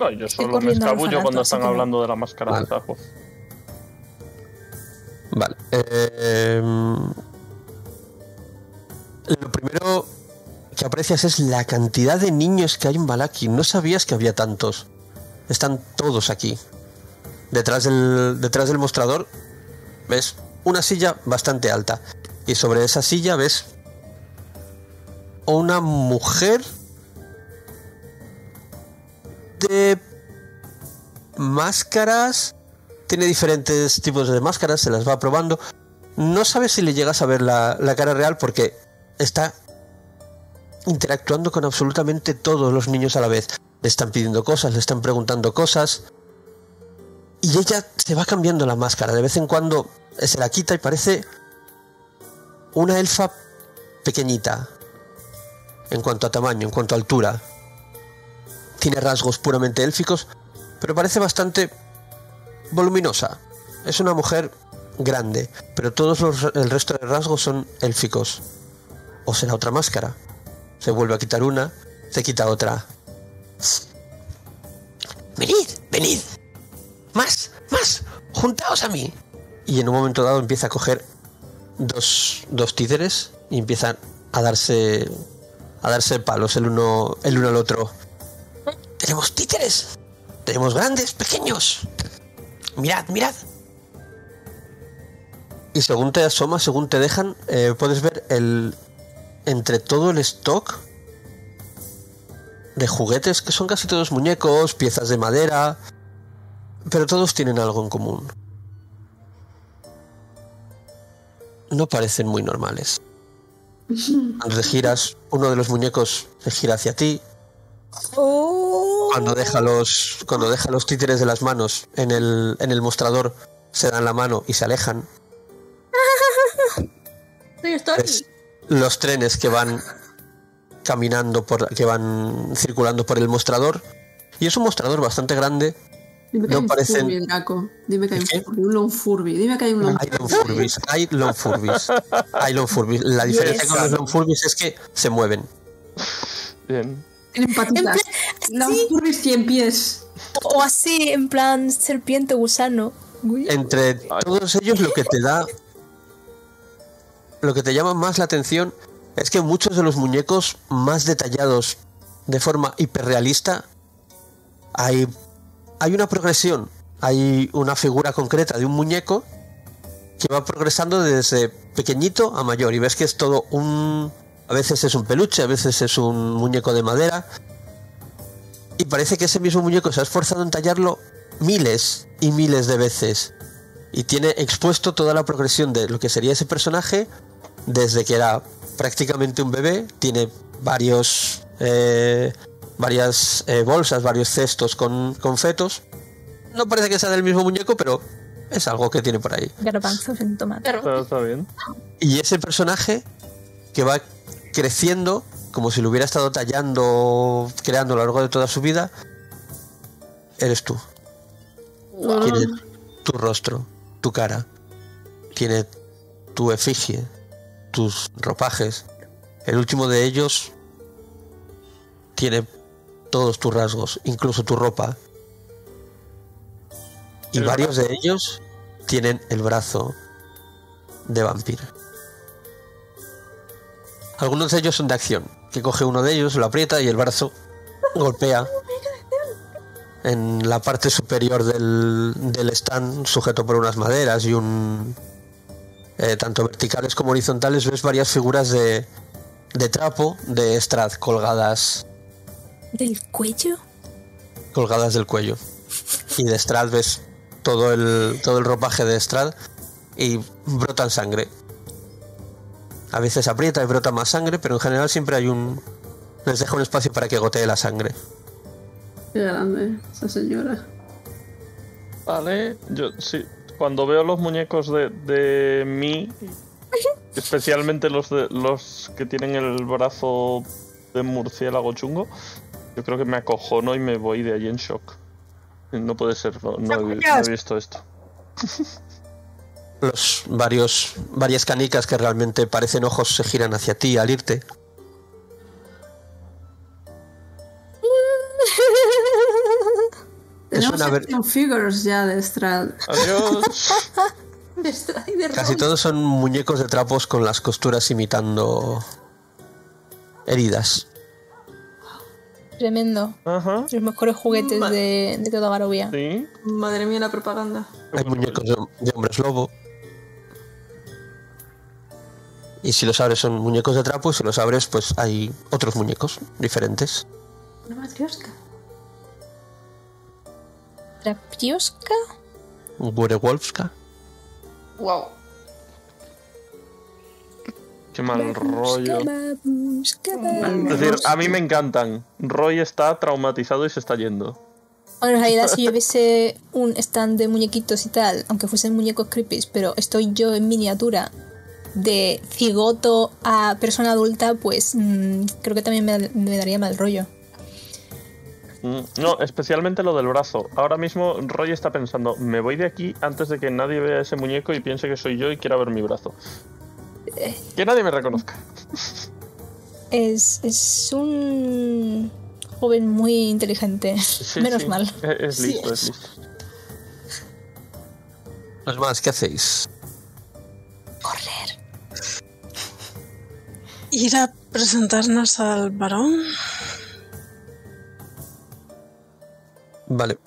No, yo solo me escabullo cuando están hablando de la máscara Vale. de Zapo. Vale. eh, lo primero que aprecias es la cantidad de niños que hay en Balaki. No sabías que había tantos. Están todos aquí. Detrás del, detrás del mostrador ves una silla bastante alta. Y sobre esa silla ves una mujer de máscaras. Tiene diferentes tipos de máscaras, se las va probando. No sabes si le llegas a ver la, la cara real porque está interactuando con absolutamente todos los niños a la vez. Le están pidiendo cosas, le están preguntando cosas. Y ella se va cambiando la máscara. De vez en cuando se la quita y parece una elfa pequeñita. En cuanto a tamaño, en cuanto a altura. Tiene rasgos puramente élficos, pero parece bastante voluminosa. Es una mujer grande, pero todos el resto de rasgos son élficos. ¿O será otra máscara? Se vuelve a quitar una, se quita otra. Venid, venid. Más, más. Juntaos a mí. Y en un momento dado empieza a coger dos, dos títeres y empiezan a darse a darse palos el uno el uno al otro. Tenemos títeres. Tenemos grandes, pequeños. Mirad, mirad. Y según te asomas, según te dejan, eh, puedes ver el entre todo el stock de juguetes que son casi todos muñecos, piezas de madera, pero todos tienen algo en común. No parecen muy normales. <laughs> Cuando te giras, uno de los muñecos se gira hacia ti. Cuando deja los, cuando deja los títeres de las manos en el, en el mostrador, se dan la mano y se alejan. <laughs> Estoy. Los trenes que van caminando por que van circulando por el mostrador y es un mostrador bastante grande Dime que No hay un parecen- Furby, Draco. Dime que hay un ¿Qué? Furby, un Long Furby. Dime que hay un Long hay long furbis hay long furbis hay long furbis la diferencia Yes. con los long furbis es que se mueven Bien. Tienen patitas. Long sí. Furby 100 pies. O así, en plan serpiente, gusano. Entre todos ellos lo que te da lo que te llama más la atención es que muchos de los muñecos más detallados de forma hiperrealista hay hay una progresión hay una figura concreta de un muñeco que va progresando desde pequeñito a mayor y ves que es todo un a veces es un peluche a veces es un muñeco de madera y parece que ese mismo muñeco se ha esforzado en tallarlo miles y miles de veces y tiene expuesto toda la progresión de lo que sería ese personaje desde que era prácticamente un bebé tiene varios eh, varias eh, bolsas varios cestos con, con fetos. No parece que sea del mismo muñeco pero es algo que tiene por ahí. Garbanzos en tomate. Pero está bien. y ese personaje que va creciendo como si lo hubiera estado tallando creando a lo largo de toda su vida eres tú. Tiene tu rostro, tu cara, tiene tu efigie, tus ropajes. El último de ellos tiene todos tus rasgos, incluso tu ropa. Y El varios de ellos tienen el brazo de vampiro. Algunos de ellos son de acción, que coge uno de ellos, lo aprieta y el brazo golpea en la parte superior del, del stand, sujeto por unas maderas y un. Eh, tanto verticales como horizontales, ves varias figuras de, de trapo de Strad colgadas. ¿Del cuello? colgadas del cuello. Y de Strad ves todo el, todo el ropaje de Strad y brotan sangre. A veces aprieta y brota más sangre, pero en general siempre hay un... Les deja un espacio para que gotee la sangre. Qué grande esa señora. Vale, yo sí. Cuando veo los muñecos de, de mí, especialmente los de los que tienen el brazo de murciélago chungo, yo creo que me acojono y me voy de allí en shock. No puede ser, no, no he, no he visto esto. Los varios, varias canicas que realmente parecen ojos se giran hacia ti al irte. Tenemos una ver- action figures ya de Strad. Adiós. <laughs> De Strad y de Casi todos son muñecos de trapos con las costuras imitando heridas. Tremendo. Ajá. Los mejores juguetes de, de toda Barovia. Sí. Madre mía, la propaganda. Hay muñecos de, de hombres lobo. Y si los abres son muñecos de trapo y si los abres pues hay otros muñecos diferentes. Una matrioska. Trapioska. Werewolfska. Wow. Qué mal rollo. Babushka, Es decir, a mí me encantan. Roy está traumatizado y se está yendo. Bueno, en realidad si yo hubiese un stand de muñequitos y tal, aunque fuesen muñecos creepy, pero estoy yo en miniatura de cigoto a persona adulta, pues mm, creo que también me, me daría mal rollo. Mm, No, especialmente lo del brazo. Ahora mismo Roy está pensando, me voy de aquí antes de que nadie vea ese muñeco y piense que soy yo y quiera ver mi brazo. Que nadie me reconozca. Es, es un joven muy inteligente. Sí, Menos sí. mal. Es, es Sí, listo, es. es listo. Los más, ¿qué hacéis? Correr. Ir a presentarnos al varón. Vale.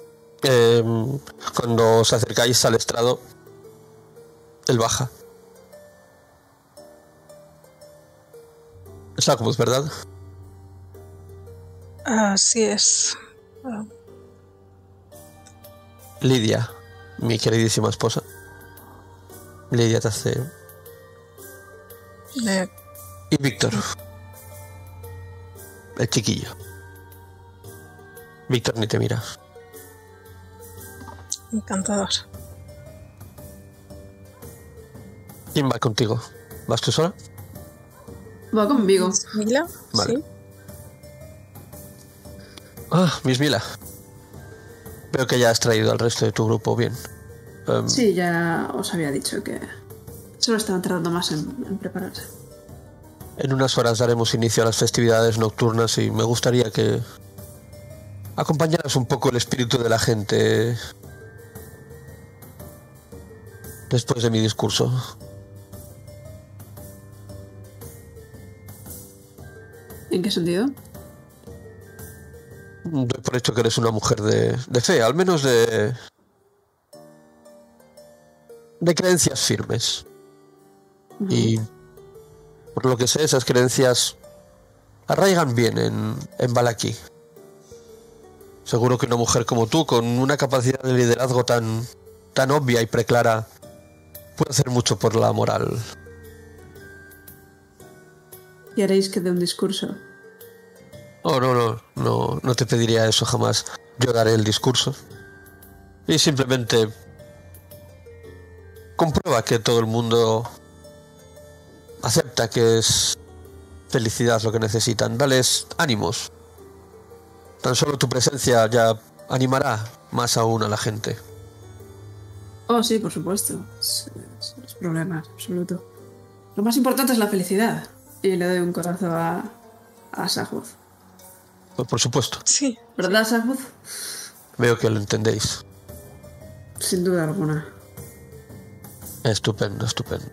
Em, cuando os acercáis al estrado, él baja. Es Akbuz, ¿verdad? Así es. Lidia, mi queridísima esposa. Lidia te hace... le- Y Víctor. El chiquillo. Víctor ni te mira. Encantador. ¿Quién va contigo? ¿Vas tú sola? Va conmigo. Mila, Vale. sí. Ah, Miss Mila. Veo que ya has traído al resto de tu grupo bien. Em, Sí, ya os había dicho que solo estaban tardando más en, en prepararse. En unas horas daremos inicio a las festividades nocturnas y me gustaría que acompañaras un poco el espíritu de la gente después de mi discurso. ¿En qué sentido? Doy por hecho que eres una mujer de, de fe, al menos de. de creencias firmes. Y por lo que sé, esas creencias arraigan bien en, en Balaki. Seguro que una mujer como tú, con una capacidad de liderazgo tan, tan obvia y preclara, puede hacer mucho por la moral. Y haréis que dé un discurso. Oh, no, no, no, no te pediría eso jamás. Yo daré el discurso. Y simplemente comprueba que todo el mundo acepta que es felicidad lo que necesitan. Dales ánimos. Tan solo tu presencia ya animará más aún a la gente. Oh, sí, por supuesto. Es, es- es problema, absoluto. Lo más importante es la felicidad. Y le doy un corazón a, a Sahuz. Pues por supuesto, Sí, ¿Verdad, Sahuz? veo que lo entendéis. Sin duda alguna. Estupendo, estupendo.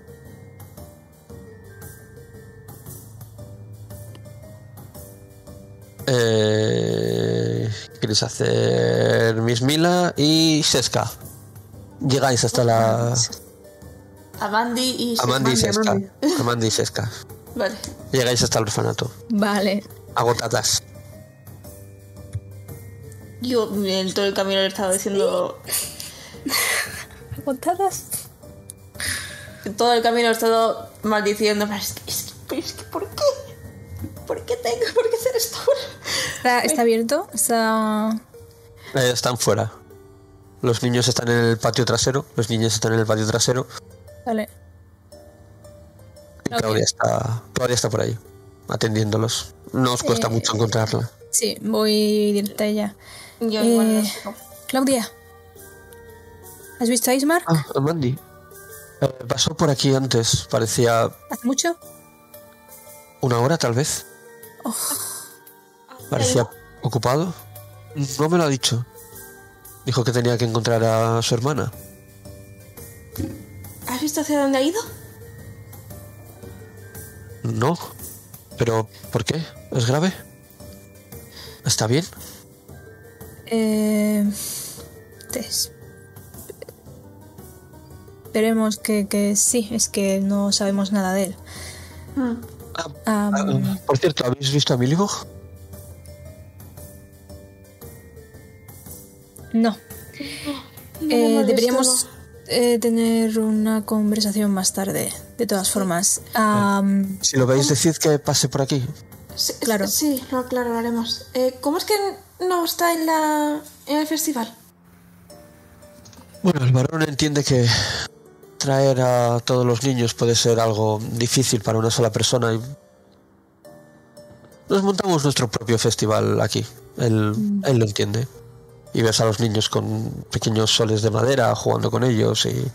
Eh, ¿qué ¿Queréis hacer Miss Mila y Seska? Llegáis hasta la... Amandi y Amanda y Shekman. Seska. Amanda <laughs> y Seska. Vale. Llegáis hasta el orfanato. Vale. Agotadas. Yo en todo el camino le estaba diciendo. <laughs> ¿Aguantadas? Todo el camino he estado maldiciendo. pero Es que, es que- pero es que, ¿por qué? ¿Por qué tengo? ¿Por qué hacer esto? ¿Está, está <laughs> abierto? Está... Eh, están fuera. Los niños están en el patio trasero. Los niños están en el patio trasero. Vale. Y. Claudia está. Claudia está por ahí. Atendiéndolos. No os cuesta Eh, mucho encontrarla. Sí, voy directa a ella. Yo Eh, igual no sé. Claudia. ¿Has visto a Ismar? Ah, Mandy. Eh, pasó por aquí antes. Parecía ¿Hace mucho? una hora, tal vez. Parecía ocupado. No me lo ha dicho. Dijo que tenía que encontrar a su hermana. ¿Has visto hacia dónde ha ido? No. Pero, ¿por qué? ¿Es grave? ¿Está bien? Eh, es- Esperemos que, que sí, es que no sabemos nada de él. Ah, ah, por cierto, ¿habéis visto a Milibog? Eh, deberíamos eh, tener una conversación más tarde, de todas formas. Am, Si lo veis, decid que pase por aquí. Sí, claro. Sí, lo, claro, lo haremos. Eh, ¿Cómo es que no está en, la, en el festival? Bueno, el varón entiende que traer a todos los niños puede ser algo difícil para una sola persona y nos montamos nuestro propio festival aquí. Él, él lo entiende. Y ves a los niños con pequeños soles de madera jugando con ellos y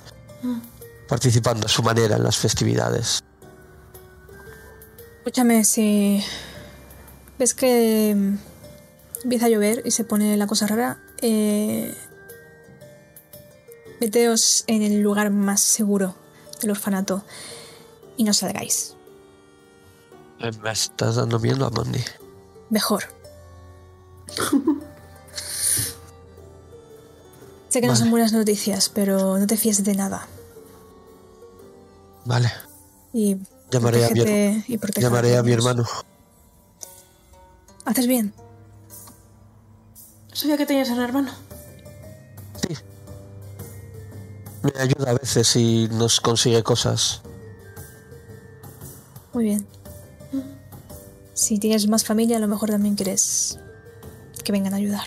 participando a su manera en las festividades. escúchame, si ves que mm, empieza a llover y se pone la cosa rara, eh, meteos en el lugar más seguro del orfanato y no salgáis. Eh, Me estás dando miedo, Amandi. Mejor. <laughs> sé que no son buenas noticias, pero no te fíes de nada. Vale. Y Llamaré a mi, y llamaré a mi todos. hermano. Haces bien. Sabía que tenías un hermano. Sí. Me ayuda a veces y nos consigue cosas. Muy bien. Si tienes más familia, a lo mejor también quieres que vengan a ayudar.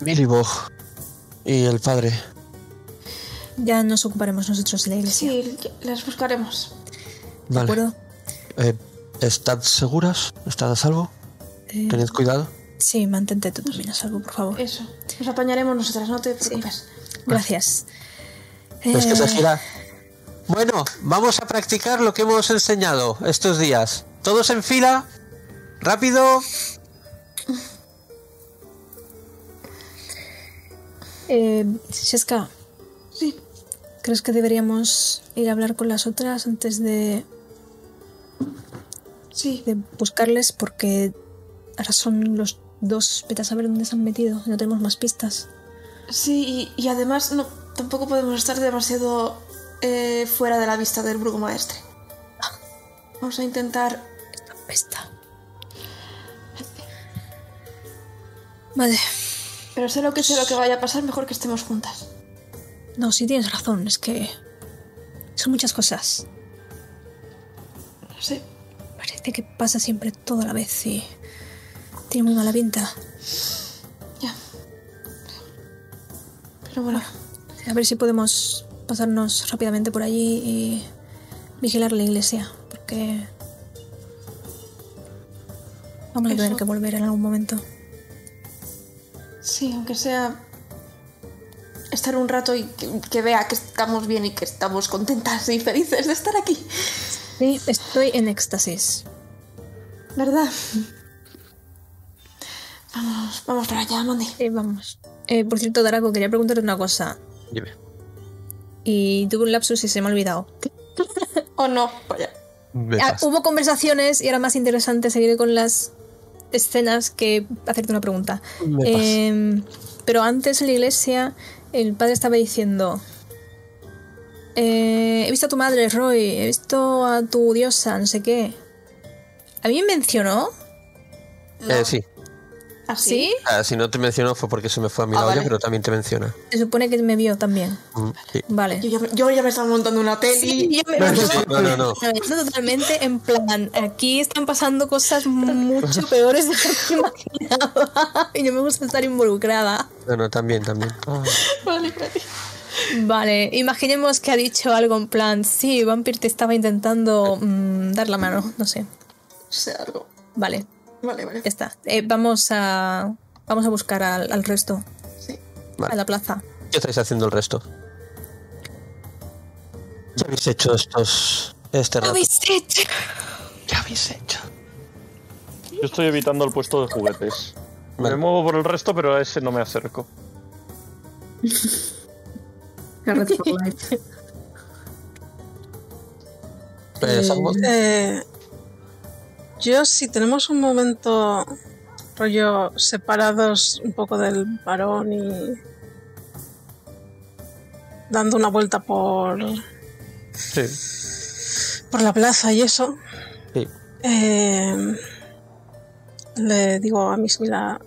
Milibog y el padre. Ya nos ocuparemos nosotros de la iglesia. Sí, las buscaremos. ¿De Vale. acuerdo? Eh, ¿Estad seguras? ¿Estad a salvo? Eh, Tened cuidado. sí, mantente tú también a salvo, por favor. Eso. Nos apañaremos nosotras, no te preocupes. Gracias. Es que se Eh, gira. Bueno, vamos a practicar lo que hemos enseñado estos días. Todos en fila. Rápido. Eh, Sheska, Sí. ¿crees que deberíamos ir a hablar con las otras antes de, Sí. de buscarles? Porque ahora son los dos. Vete a saber dónde se han metido. No tenemos más pistas. Sí, y, y además no, tampoco podemos estar demasiado eh, fuera de la vista del burgomaestre. Vamos a intentar. Pesta. Vale. Pero sé lo que sé lo que vaya a pasar, mejor que estemos juntas. No, sí tienes razón. Es que son muchas cosas. No sé. Parece que pasa siempre todo a la vez y tiene muy mala pinta. Ya. Pero bueno. A ver si podemos pasarnos rápidamente por allí y vigilar la iglesia, porque vamos a tener que volver en algún momento. Sí, aunque sea. Estar un rato y que, que vea que estamos bien y que estamos contentas y felices de estar aquí. Sí, estoy en éxtasis. ¿Verdad? Vamos, vamos para allá, Mandy. Eh, vamos. Eh, por cierto, Daraco, quería preguntarte una cosa. Dime. Y tuve un lapsus y se me ha olvidado. <laughs> Oh no, vaya. Ah, hubo conversaciones y era más interesante seguir con las escenas que hacerte una pregunta. Em, pero antes en la iglesia, el padre estaba diciendo: eh, He visto a tu madre, Roy, he visto a tu diosa, no sé qué. ¿A mí me mencionó? Eh, sí. ¿Así? ¿Sí? Ah, si no te mencionó fue porque se me fue a mi Ah, vale. pero también te menciona. Se supone que me vio también. Mm, sí. Vale. Yo ya, me- yo ya me estaba montando una peli. Sí, yo me No, no, no, no. estaba totalmente en plan, aquí están pasando cosas mucho <laughs> peores de lo que imaginaba. Y no me gusta estar involucrada. No, no, también, también. Vale, vale. Vale, imaginemos que ha dicho algo en plan, sí, Vampir te estaba intentando mm, dar la mano, no sé. Sé algo. Vale, Vale, vale. ya está. Eh, vamos a vamos a buscar al, al resto, Sí. Vale. a la plaza. ¿Qué estáis haciendo el resto? ¿Qué habéis hecho estos este rato? ¿Qué habéis hecho? Yo estoy evitando el puesto de juguetes. Vale. Me muevo por el resto, pero a ese no me acerco. <laughs> For life. Eh, Eh, yo, si tenemos un momento rollo separados un poco del varón y dando una vuelta por, Sí. por la plaza y eso, Sí. eh, le digo a Miss Mila,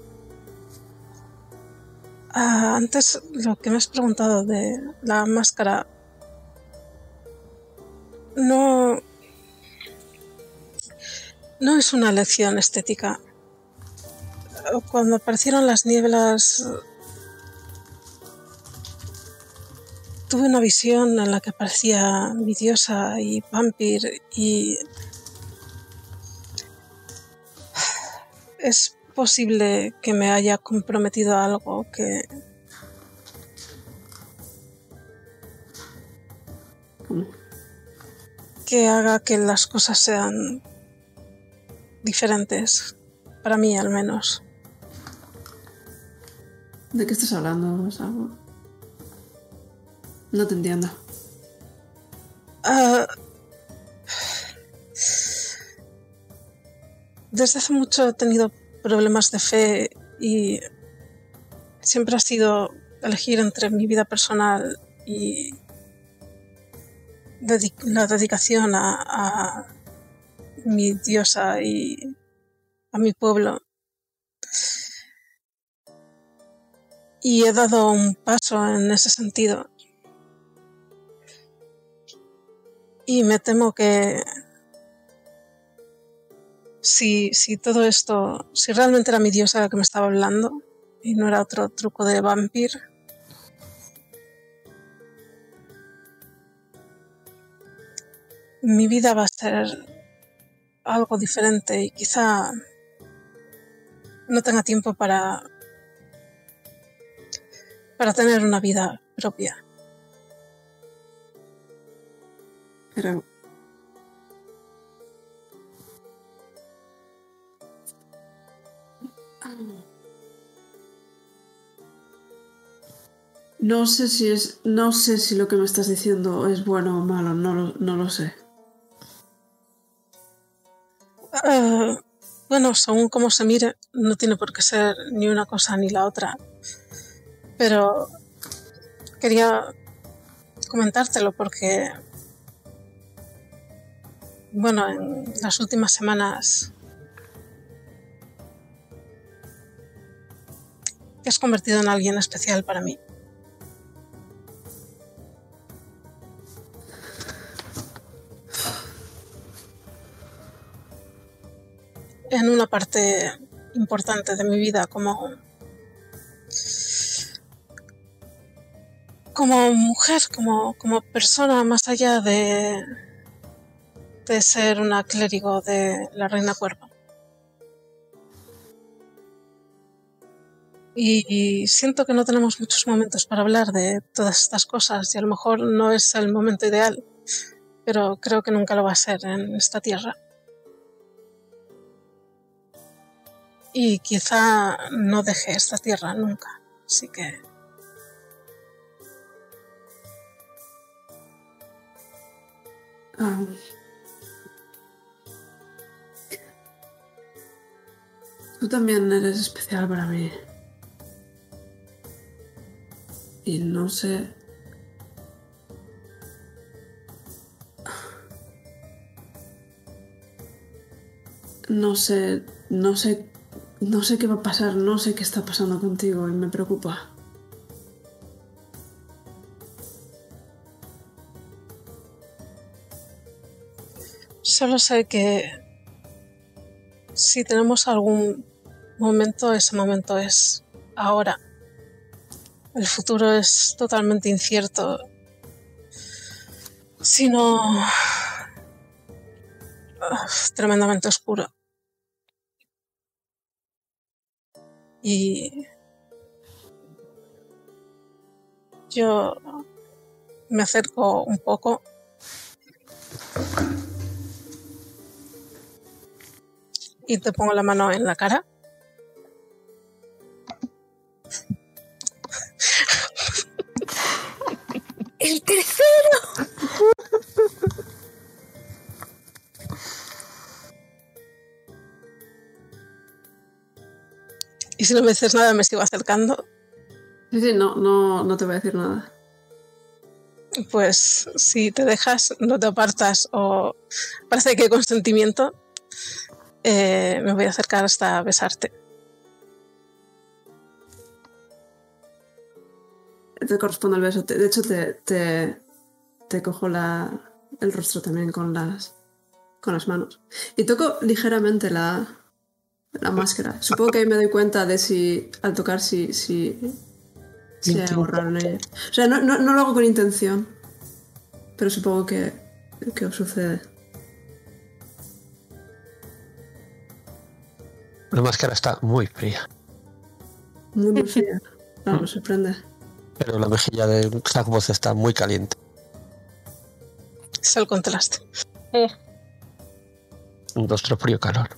"Ah, antes lo que me has preguntado de la máscara, no, no es una lección estética. Cuando aparecieron las nieblas, tuve una visión en la que aparecía mi diosa y Vampir y es posible que me haya comprometido algo que que haga que las cosas sean diferentes, para mí al menos. ¿De qué estás hablando, Sabo? No te entiendo. Ah, desde hace mucho he tenido problemas de fe y siempre ha sido elegir entre mi vida personal y la dedicación a, a mi diosa y a mi pueblo. Y he dado un paso en ese sentido. Y me temo que si, si todo esto, si realmente era mi diosa la que me estaba hablando y no era otro truco de vampir, mi vida va a ser algo diferente y quizá no tenga tiempo para para tener una vida propia. Pero. No sé si es. No sé si lo que me estás diciendo es bueno o malo, no lo, no lo sé. Eh, bueno, según cómo se mire, no tiene por qué ser ni una cosa ni la otra. Pero quería comentártelo porque, bueno, en las últimas semanas te has convertido en alguien especial para mí. En una parte importante de mi vida como como mujer, como, como persona más allá de de ser una clérigo de la Reina Cuerva. Y, y siento que no tenemos muchos momentos para hablar de todas estas cosas y a lo mejor no es el momento ideal, pero creo que nunca lo va a ser en esta tierra. Y quizá no deje esta tierra nunca. Así que Ah. Tú también eres especial para mí. Y no sé. No sé. No sé No sé qué va a pasar, no sé qué está pasando contigo y me preocupa. Solo sé que si tenemos algún momento, ese momento es ahora. El futuro es totalmente incierto. Sino tremendamente oscuro. Y yo me acerco un poco y te pongo la mano en la cara. ¡El tercero! Y si no me dices nada, me sigo acercando. Sí, sí, no, no, no te voy a decir nada. Pues si te dejas, no te apartas o parece que hay consentimiento, eh, me voy a acercar hasta besarte. Te corresponde el beso. De hecho, te, te, te cojo la, el rostro también con las, con las manos. Y toco ligeramente la, la máscara. Supongo que ahí me doy cuenta de si, al tocar, si, si, si hay algo raro en ella. O sea, no, no, no lo hago con intención, pero supongo que, que os sucede. La máscara está muy fría, Muy, muy <laughs> fría. No, me sorprende. pero la mejilla de Zagboz está muy caliente. Es el contraste. Un rostro frío-calor.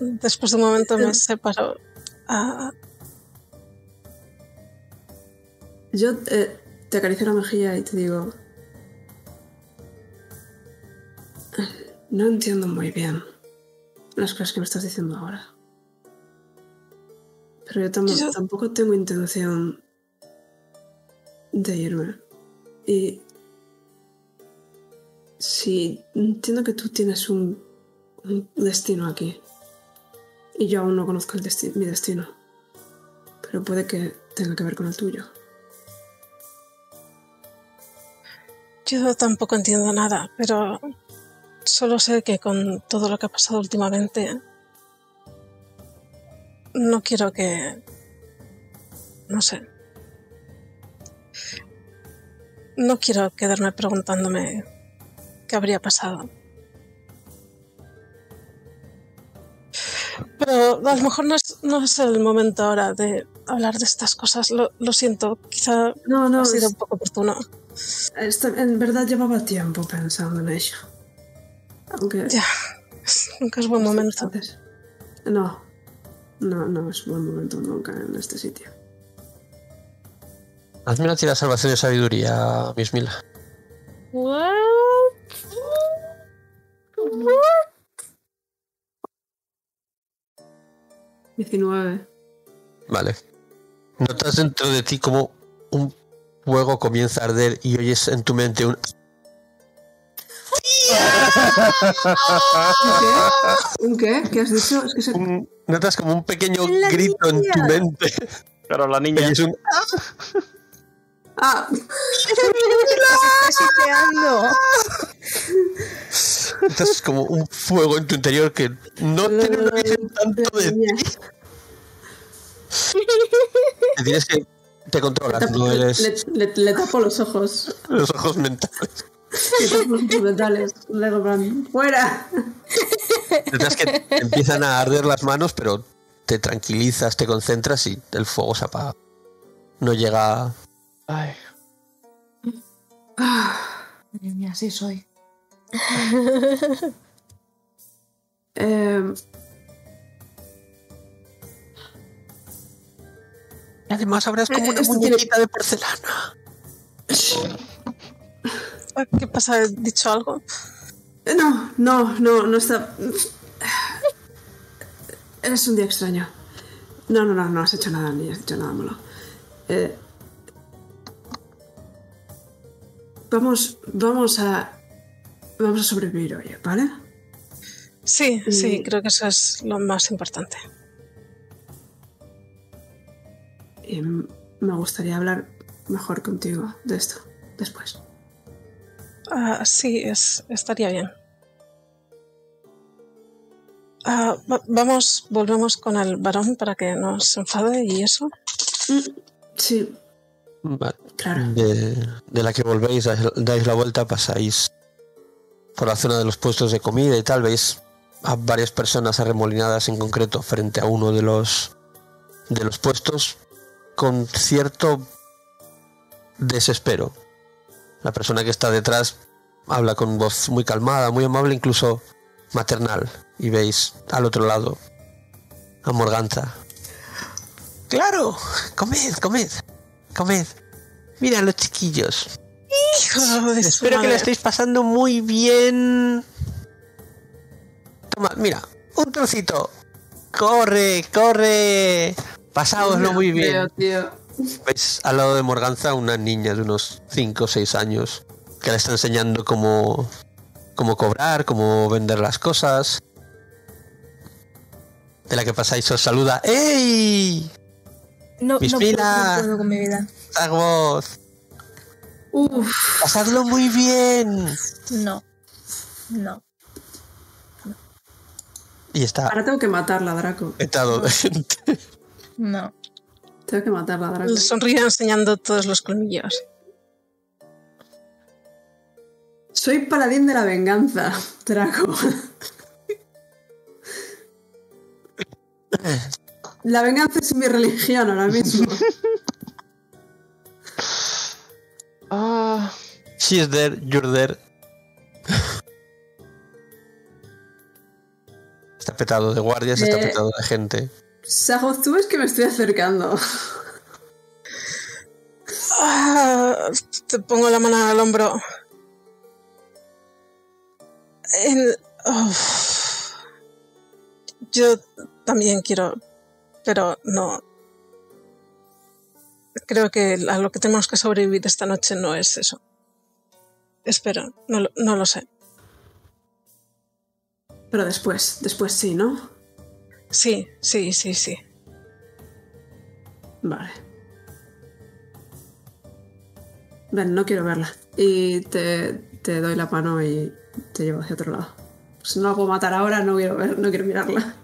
Después de un momento me separo. a- Yo eh, te acaricio la mejilla y te digo... No entiendo muy bien las cosas que me estás diciendo ahora. Pero yo, tam- Yo- tampoco tengo intención de irme. Y... Sí, entiendo que tú tienes un, un destino aquí. Y yo aún no conozco mi destino. Pero puede que tenga que ver con el tuyo. Yo tampoco entiendo nada, pero solo sé que con todo lo que ha pasado últimamente, no quiero que... No sé. No quiero quedarme preguntándome qué habría pasado. Pero a lo mejor no es, no es el momento ahora de hablar de estas cosas. Lo, lo siento, quizá No, no, ha sido es- un poco oportuno. Esta- en verdad llevaba tiempo pensando en ello. Aunque... Ya, nunca es buen momento. No, no, no es buen momento nunca en este sitio. Hazme una tira de salvación de sabiduría, Miss Mila. What? 19. Vale. Notas dentro de ti como un fuego comienza a arder y oyes en tu mente un... ¿Un qué? ¿Qué has dicho? Es que se... un- Notas como un pequeño La grito en tu mente. Pero la niña. Oyes un... Ah, <laughs> Se está Notas como un fuego en tu interior que no tiene una visión tanto de ti. Te tienes que... Te controlas, no le, eres le- le tapo los ojos. los ojos mentales. Le tapo los ojos mentales. Le plan, ¡fuera! Notas que te empiezan a arder las manos, pero te tranquilizas, te concentras y el fuego se apaga. No llega... Ay. Madre mía, así soy. Eh, Y además ahora es como Eh, una esto muñequita de porcelana. ¿Qué pasa? ¿He dicho algo? no, no, no, no está... Es un día extraño. No, no, no, no has hecho nada ni has hecho nada malo. Eh, vamos, vamos a... Vamos a sobrevivir hoy, ¿vale? Sí, sí, creo que eso es lo más importante. Y me gustaría hablar mejor contigo de esto después. Ah, sí, es, estaría bien. Ah, va- vamos, volvemos con el varón para que no se enfade y eso. Mm, Sí, Vale. claro. de, de la que volvéis, dais la vuelta, pasáis por la zona de los puestos de comida y tal, veis a varias personas arremolinadas en concreto frente a uno de los de los puestos con cierto desespero. La persona que está detrás habla con voz muy calmada, muy amable, incluso maternal. Y veis al otro lado a Morganza. Claro, comed, comed, comed. Mira los chiquillos. Hijo de Espero que la estéis pasando muy bien. Toma, mira, un trocito. Corre, corre. Pasáoslo muy Veo, bien. tío. Veis al lado de Morganza una niña de unos 5 o 6 años que le está enseñando cómo, cómo cobrar, cómo vender las cosas. De la que pasáis os saluda. ¡Ey! No, no, puedo, Bismillah. no puedo con mi vida. voz! Uf, ¡Pasadlo muy bien! No. No. Y está ahora tengo que matarla, Draco. petado de gente. No. Tengo que matarla, Draco. Le sonríe enseñando todos los colmillos. Soy paladín de la venganza, Draco. <laughs> La venganza es mi religión ahora mismo. <laughs> Ah, She's there, you're there. Está petado de guardias, está Eh. petado de gente. Sajo, tú ves que me estoy acercando. Ah, te pongo la mano al hombro. Yo también quiero, pero no. Creo que a lo que tenemos que sobrevivir esta noche no es eso. Espero, no, lo- no lo sé. Pero después, después sí, ¿no? Sí, sí, sí, sí. Vale. Ven, no quiero verla. Y te, te doy la mano y te llevo hacia otro lado. Si no la puedo matar ahora, no quiero ver, no quiero mirarla.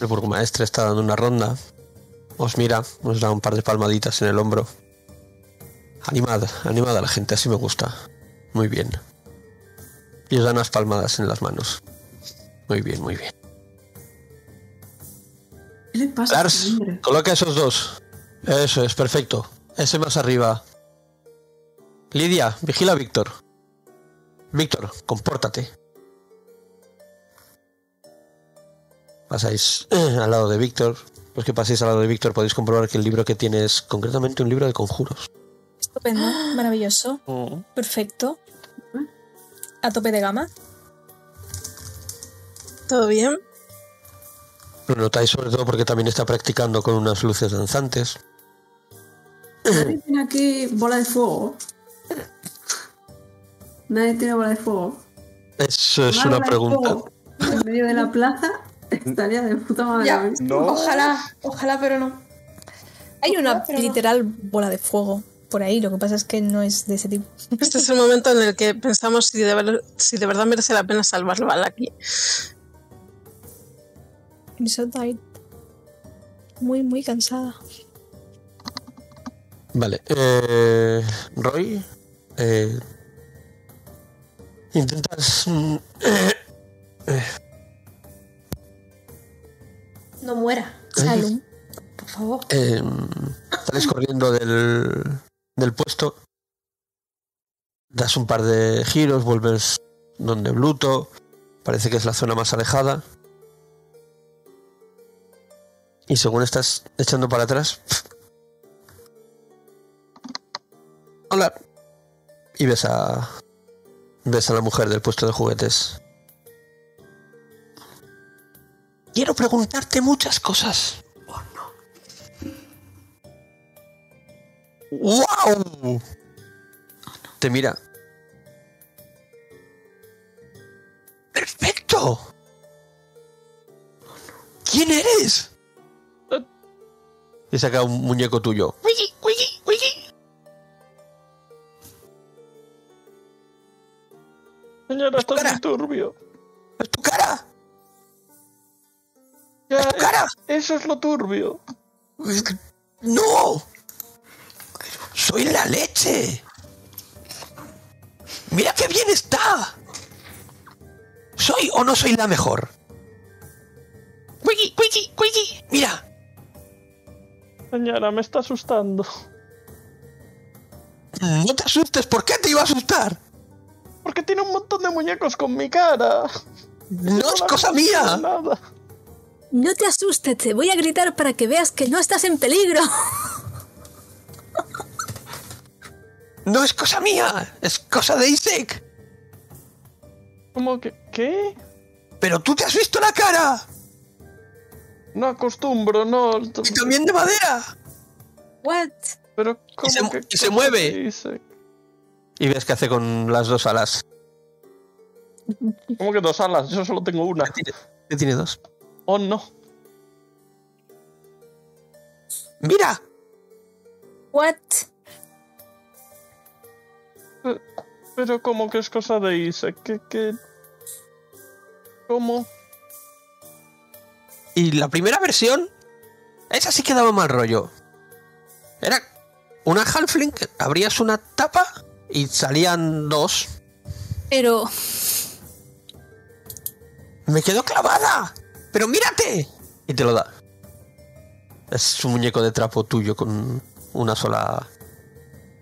El burgomaestre está dando una ronda. Os mira, os da un par de palmaditas en el hombro. Animada, animada la gente, así me gusta. Muy bien. Y os da unas palmadas en las manos. Muy bien, muy bien. ¿Qué le pasa a Lars, coloca esos dos. Eso es, perfecto. Ese más arriba. Lidia, vigila a Víctor. Víctor, compórtate. Pasáis eh, al lado de Víctor. Pues que paséis al lado de Víctor podéis comprobar que el libro que tiene es concretamente un libro de conjuros. Estupendo. Maravilloso. Perfecto. A tope de gama. ¿Todo bien? Lo notáis sobre todo porque también está practicando con unas luces danzantes. Nadie tiene aquí bola de fuego. Nadie tiene bola de fuego. Eso es Una pregunta. En medio de la plaza <laughs> estaría de puta madre. Ya, No. ojalá, ojalá, pero no. Hay una Ojalá, pero no. literal bola de fuego por ahí. Lo que pasa es que no es de ese tipo. Este es el momento en el que pensamos si de, ver- si de verdad merece la pena salvarlo a Lucky. Muy, muy cansada. Vale. Eh, Roy. eh, intentas. mm, No muera. Salud. Por favor. eh, sales corriendo del, del puesto. Das un par de giros, vuelves donde Bluto. Parece que es la zona más alejada. Y según estás echando para atrás. Hola. Y ves a. Ves a la mujer del puesto de juguetes. Quiero preguntarte muchas cosas. ¡Wow! Te mira. ¡Perfecto! quién eres? Eh. Y saca un muñeco tuyo. Wiki, wiki, wiki. Señora, esto es cara. muy turbio. ¡Es tu cara! Ya, ¡Es tu cara! Eso es lo turbio. Es ¡No! ¡Soy la leche! ¡Mira qué bien está! ¿Soy o no soy la mejor? ¡Wiki, wiki, wiki! ¡Mira! Señora, me está asustando. No te asustes, ¿por qué te iba a asustar? Porque tiene un montón de muñecos con mi cara. No es la cosa mía. Nada. No te asustes, te voy a gritar para que veas que no estás en peligro. No es cosa mía, es cosa de Isaac. ¿Cómo que? ¿Qué? Pero tú te has visto la cara. No acostumbro, no. Y también de madera. What? Pero ¿cómo se- que y se mueve. Y ves qué hace con las dos alas. ¿Cómo que dos alas? Yo solo tengo una. Tiene, tiene dos. Oh, no. Mira, What? Pero ¿cómo que es cosa de Isaac? ¿Qué, qué? ¿Cómo? Y la primera versión, esa sí que daba mal rollo. Era una halfling, que abrías una tapa y salían dos. Pero Me quedó clavada. Pero mírate. Y te lo da. Es un muñeco de trapo tuyo con una sola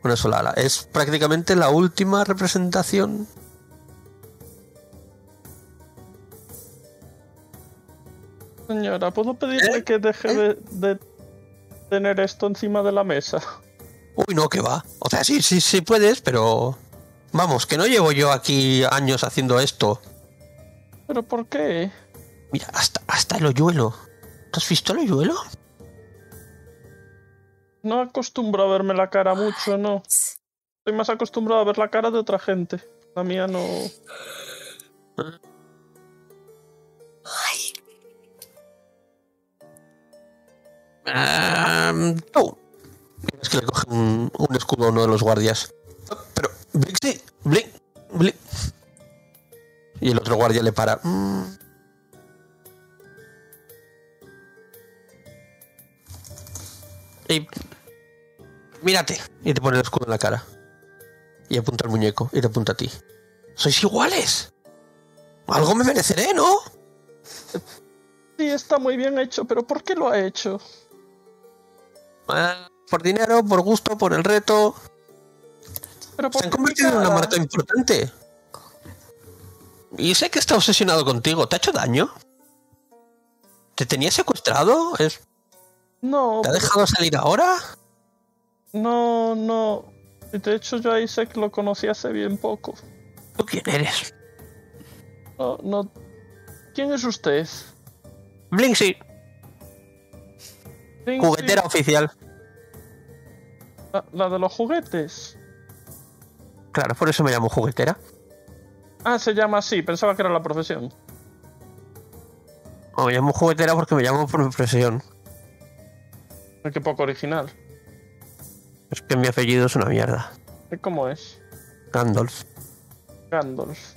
una sola ala. Es prácticamente la última representación. Señora, ¿puedo pedirle ¿Eh? que deje de, de tener esto encima de la mesa? Uy, no, que va. O sea, sí, sí, sí puedes, pero vamos, que no llevo yo aquí años haciendo esto. ¿Pero por qué? Mira, hasta, hasta el hoyuelo. ¿Tú has visto el hoyuelo? No acostumbro a verme la cara mucho, no. Estoy más acostumbrado a ver la cara de otra gente. La mía no. Tú. Es que le coge un, un escudo a uno de los guardias. Pero, Blink, sí, Blink, Blink. Y el otro guardia le para. Mm. Mírate. Y te pone el escudo en la cara. Y apunta al muñeco. Y te apunta a ti. ¡Sois iguales! Algo me mereceré, ¿no? Sí, está muy bien hecho, pero ¿por qué lo ha hecho? Eh, por dinero, por gusto, por el reto. ¿Pero por Se han convertido en una marca importante. Y sé que está obsesionado contigo. ¿Te ha hecho daño? ¿Te tenía secuestrado? ¿Es- No, ¿Te ha dejado salir ahora? no, no. De hecho yo a Isaac lo conocí hace bien poco. ¿Tú quién eres? No, no. ¿Quién es usted? Blinksy, juguetera oficial. La, la de los juguetes. Claro, por eso me llamo juguetera. Ah, se llama así, pensaba que era la profesión. O me llamo juguetera porque me llamo por mi profesión. Qué poco original. Es que mi apellido es una mierda. ¿Y ¿Cómo es? Gandalf. Gandalf.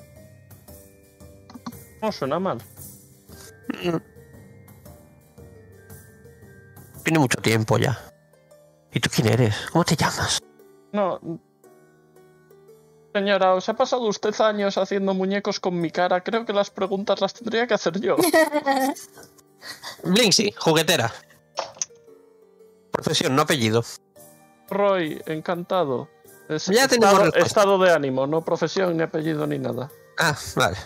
No suena mal. Tiene mucho tiempo ya. ¿Y tú quién eres? ¿Cómo te llamas? No. Señora, ¿os ha pasado usted años haciendo muñecos con mi cara? Creo que las preguntas las tendría que hacer yo. <laughs> Blinksy, juguetera. Profesión, no apellido. Roy, encantado. Es Ya tenemos estado, estado de ánimo, no profesión, ni apellido, ni nada. Ah, vale.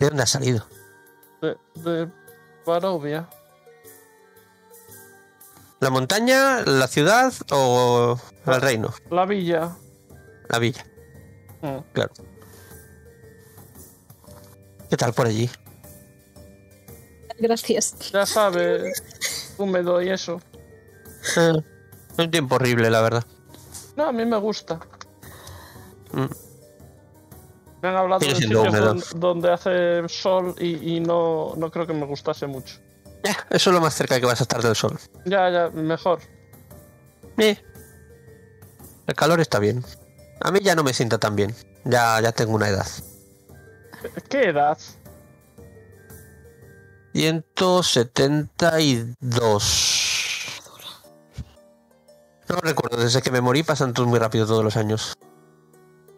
¿De dónde has salido? De, de Barovia. ¿La montaña, la ciudad o el reino? La villa. La villa, Mm. claro. ¿Qué tal por allí? Gracias. Ya sabe, húmedo y eso. Eh, un tiempo horrible, la verdad. No, a mí me gusta. Mm. Me han hablado de sitios húmedo. donde, donde hace sol y, y no, no creo que me gustase mucho. Ya, eso es lo más cerca que vas a estar del sol. Ya, ya, mejor. Eh. El calor está bien. A mí ya no me sienta tan bien. Ya, ya tengo una edad. ¿Qué edad? 172. No recuerdo, desde que me morí pasan todos muy rápido todos los años.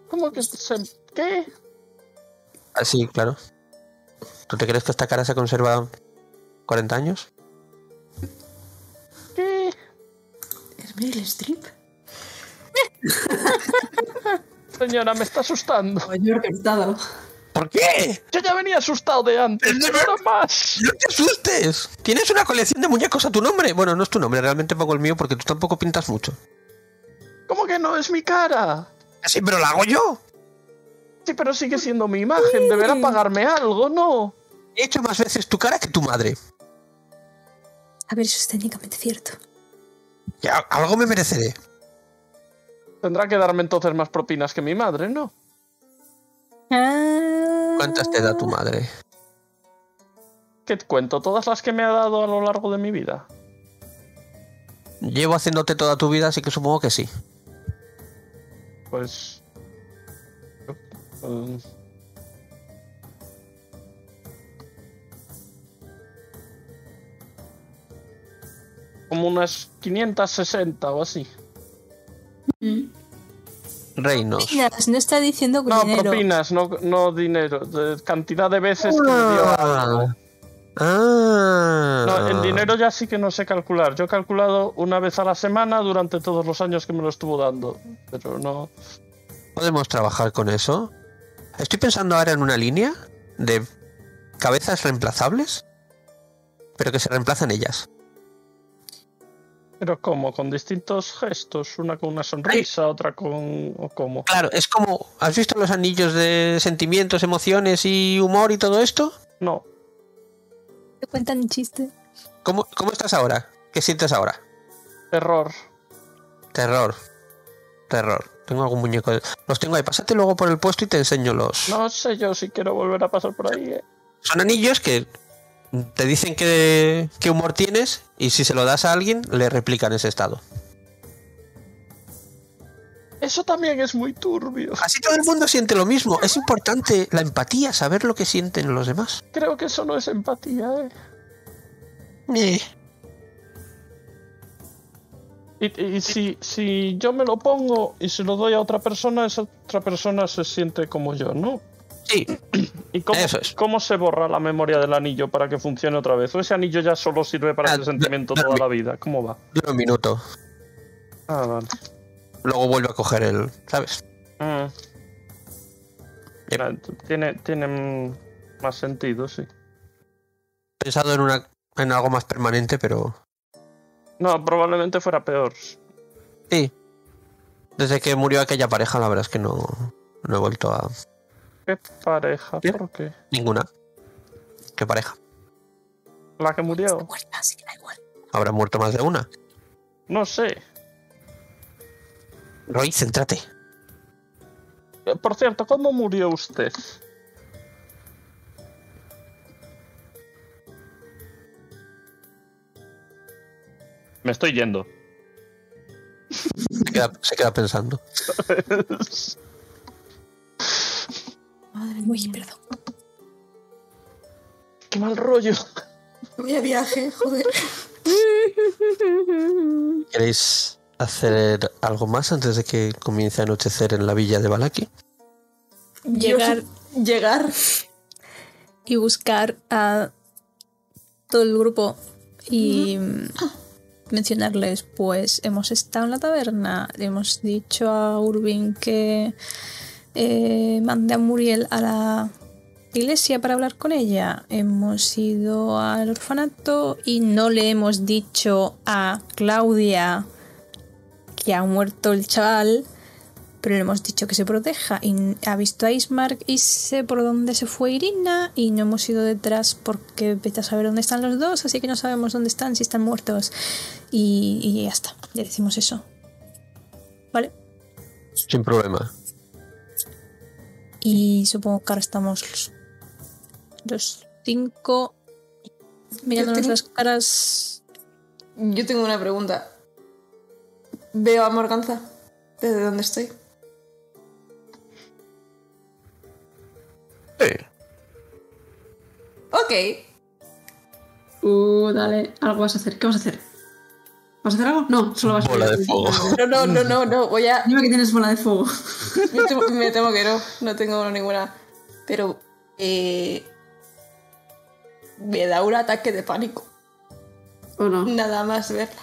¿Cómo que se... ¿Qué? Así, claro. ¿Tú te crees que esta cara se conserva 40 años? ¿Qué? ¿Es Meryl Streep? <laughs> Señora, me está asustando. Mayor estado. ¿Por qué? Yo ya venía asustado de antes, pero ahora más. ¡No te asustes! Tienes una colección de muñecos a tu nombre. Bueno, no es tu nombre, realmente pongo el mío porque tú tampoco pintas mucho. ¿Cómo que no es mi cara? Sí, pero la hago yo. Sí, pero sigue siendo mi imagen. Deberá pagarme algo, ¿no? He hecho más veces tu cara que tu madre. A ver, eso es técnicamente cierto. Ya, algo me mereceré. Tendrá que darme entonces más propinas que mi madre, ¿no? Ah. ¿Cuántas te da tu madre? ¿Qué te cuento? ¿Todas las que me ha dado a lo largo de mi vida? Llevo haciéndote toda tu vida, así que supongo que sí. Pues... eh, Como unas 560 o así. Reinos. Propinas, no está diciendo No, dinero. propinas, no, no dinero. De cantidad de veces que me dio algo. Ah. No, en dinero ya sí que no sé calcular. Yo he calculado una vez a la semana durante todos los años que me lo estuvo dando. Pero no. ¿Podemos trabajar con eso? Estoy pensando ahora en una línea de cabezas reemplazables, pero que se reemplazan ellas. Pero ¿cómo? ¿Con distintos gestos? Una con una sonrisa, otra con... ¿O cómo? Claro, es como, ¿has visto los anillos de sentimientos, emociones y humor y todo esto? No. ¿Te cuentan un chiste? ¿Cómo, cómo estás ahora? ¿Qué sientes ahora? Error. Terror. Terror. Tengo algún muñeco. de- Los tengo ahí. Pásate luego por el puesto y te enseño los. No sé yo si quiero volver a pasar por ahí. ¿eh? Son anillos que te dicen qué, qué humor tienes y si se lo das a alguien, le replican ese estado. Eso también es muy turbio. Así todo el mundo siente lo mismo. Es importante la empatía, saber lo que sienten los demás. Creo que eso no es empatía, ¿eh? Eh, Y, y si, si yo me lo pongo y se lo doy a otra persona, esa otra persona se siente como yo, ¿no? Sí, ¿Y cómo, Eso es. cómo se borra la memoria del anillo para que funcione otra vez? ¿O ese anillo ya solo sirve para Ah, ese sentimiento toda la vida? ¿Cómo va? dura un minuto. Ah, vale. Luego vuelve a coger el. ¿Sabes? Mm. Yep. Tiene, tiene más sentido, sí. Pensado en una. en algo más permanente, pero. No, probablemente fuera peor. Sí. Desde que murió aquella pareja, la verdad es que no. No he vuelto a. ¿Qué pareja? ¿Por qué? Ninguna. ¿Qué pareja? ¿La que murió? Muerta, así que da igual. Habrá muerto más de una. No sé. Roy, céntrate. Eh, Por cierto, ¿cómo murió usted? Me estoy yendo. Se queda, se queda pensando. <laughs> Madre Uy, mía. perdón. Qué mal rollo. Vaya viaje, joder. <laughs> ¿Queréis hacer algo más antes de que comience a anochecer en la villa de Balaki? Llegar llegar. y buscar a todo el grupo y mencionarles, pues hemos estado en la taberna, le hemos dicho a Urbin que eh, mande a Muriel a la iglesia para hablar con ella, hemos ido al orfanato y no le hemos dicho a Claudia que ha muerto el chaval, pero le hemos dicho que se proteja y ha visto a Ismark y sé por dónde se fue Irina y no hemos ido detrás porque vete a saber dónde están los dos, así que no sabemos dónde están, si están muertos y, y ya está, le decimos eso. ¿Vale? Sin problema. Y supongo que ahora estamos los, cinco mirándonos tengo- las caras. Yo tengo una pregunta. Veo a Morganza desde donde estoy. Eh, Ok. Uh, dale, algo vas a hacer. ¿Qué vas a hacer? ¿Vas a hacer algo? No, solo vas a Bola de fuego. No, no, no, no, no. Voy a. Dime que tienes bola de fuego. <laughs> Me temo, me temo que no. No tengo ninguna. Pero. Eh, me da un ataque de pánico. ¿O no? Nada más verla.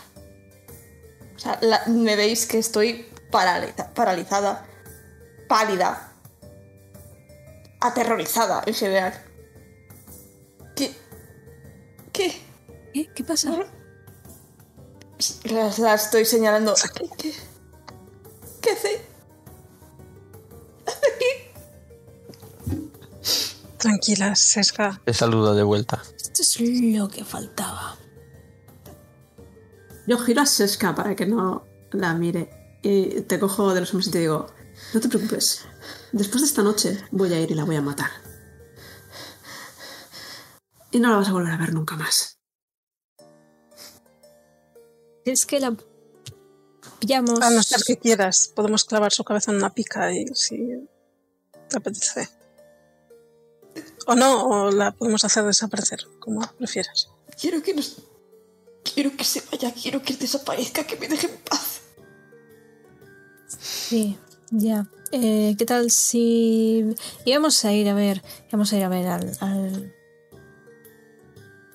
O sea, la- me veis que estoy paraliza- paralizada, pálida, aterrorizada en general. ¿Qué? ¿Qué? ¿Qué? ¿Qué pasa? La, la estoy señalando. ¿Qué? ¿Qué, ¿Qué hace? Tranquila, Sesga. te saluda de vuelta. Esto es lo que faltaba. Yo giro a Seska para que no la mire. Y te cojo de los hombros y te digo, no te preocupes. Después de esta noche voy a ir y la voy a matar. Y no la vas a volver a ver nunca más. Es que la pillamos. A no ser que quieras, podemos clavar su cabeza en una pica y si te apetece. O no, o la podemos hacer desaparecer, como prefieras. Quiero que nos. Quiero que se vaya, quiero que desaparezca, que me deje en paz. Sí, ya. Eh, ¿Qué tal si íbamos a ir a ver, íbamos a ir a ver al, al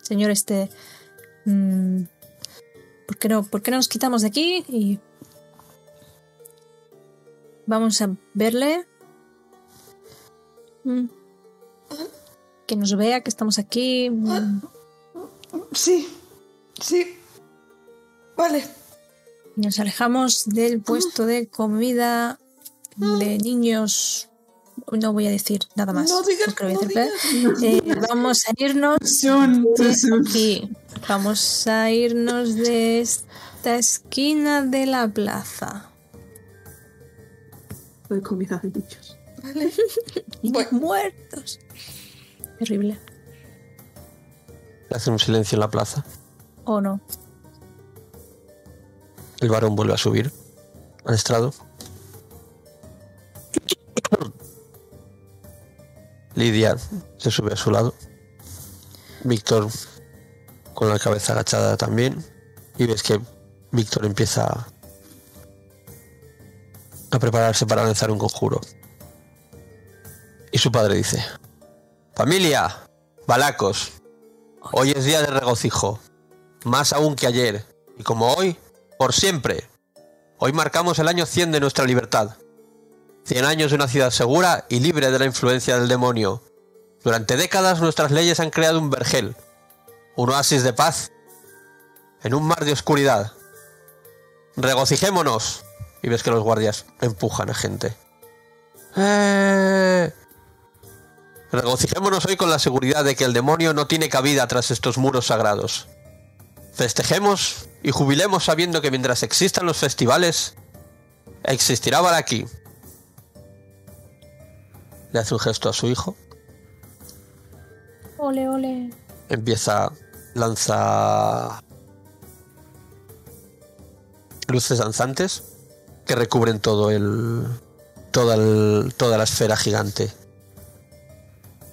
señor este? mm, ¿Por qué no? ¿Por qué no nos quitamos de aquí y vamos a verle? Mm. Que nos vea que estamos aquí. mm, Sí, sí. Vale. Nos alejamos del puesto de comida de niños. No voy a decir nada más. No digas- no. Eh, vamos a irnos de aquí. Vamos a irnos de esta esquina de la plaza. De comida de bichos. Vale. Niños muertos. Terrible. Hace un silencio en la plaza. ¿O no? El varón vuelve a subir al estrado. Lidia se sube a su lado. Víctor con la cabeza agachada también. Y ves que Víctor empieza a prepararse para lanzar un conjuro. Y su padre dice: Familia, balacos, hoy es día de regocijo, más aún que ayer, y como hoy, por siempre. Hoy marcamos el año 100 de nuestra libertad. 100 años de una ciudad segura y libre de la influencia del demonio. Durante décadas nuestras leyes han creado un vergel, un oasis de paz, en un mar de oscuridad. Regocijémonos. Y ves que los guardias empujan a gente. ¡Eh! Regocijémonos hoy con la seguridad de que el demonio no tiene cabida tras estos muros sagrados. Festejemos y jubilemos sabiendo que mientras existan los festivales, existirá Baraki. Le hace un gesto a su hijo. Ole, ole. Empieza, lanza luces danzantes que recubren todo el, toda, el- toda la esfera gigante.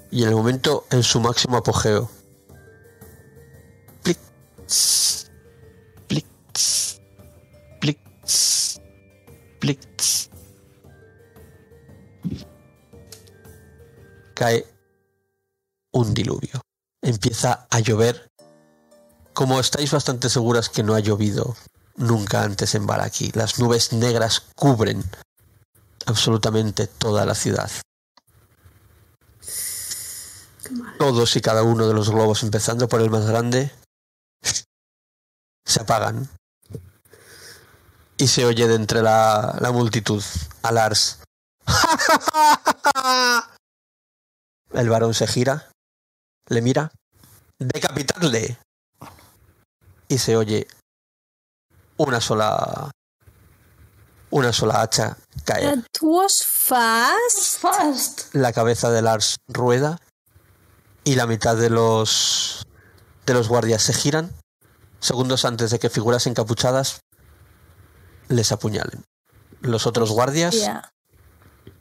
Y en el momento, en su máximo apogeo, plic, tss, plic, tss. cae un diluvio. Empieza a llover. Como estáis bastante seguras que no ha llovido nunca antes en Baraki, las nubes negras cubren absolutamente toda la ciudad. Todos y cada uno de los globos, empezando por el más grande, se apagan. Y se oye de entre la, la multitud a Lars. <laughs> El varón se gira, le mira, decapitadle. Y se oye una sola una sola hacha caer. That was fast. Fast. La cabeza de Lars rueda y la mitad de los de los guardias se giran segundos antes de que figuras encapuchadas les apuñalen. Los otros guardias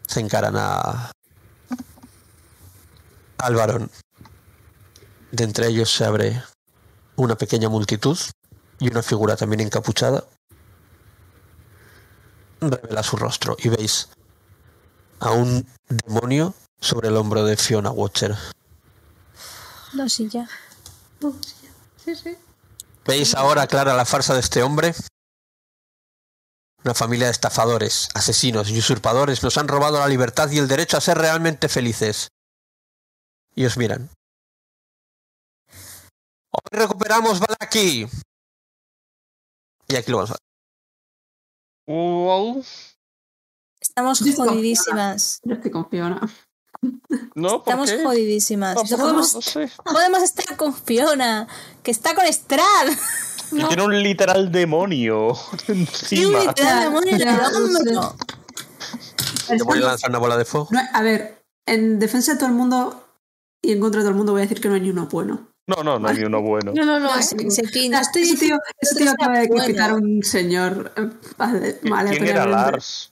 se encaran a al varón. De entre ellos se abre una pequeña multitud y una figura también encapuchada revela su rostro y veis a un demonio sobre el hombro de Fiona Watcher. No, sí, ya. Sí, sí. ¿Veis ahora clara la farsa de este hombre? Una familia de estafadores, asesinos y usurpadores nos han robado la libertad y el derecho a ser realmente felices. Y os miran. Hoy recuperamos Balaki. Y aquí lo vamos a Wow. Estamos jodidísimas. Yo estoy con Fiona. No, ¿por Estamos qué? jodidísimas. No, No podemos, no sé. no podemos estar con Fiona, que está con Strad. Y tiene un literal demonio <laughs> Y un literal demonio en el no hombro. Voy a lanzar una bola de fuego. No, a ver, en defensa de todo el mundo y en contra de todo el mundo voy a decir que no hay ni uno bueno. No, no, no hay ni uno bueno. No, no, no. Ah, estoy ese tío, que tío acaba de a un señor. eh, vale, vale, ¿Quién era. Lars?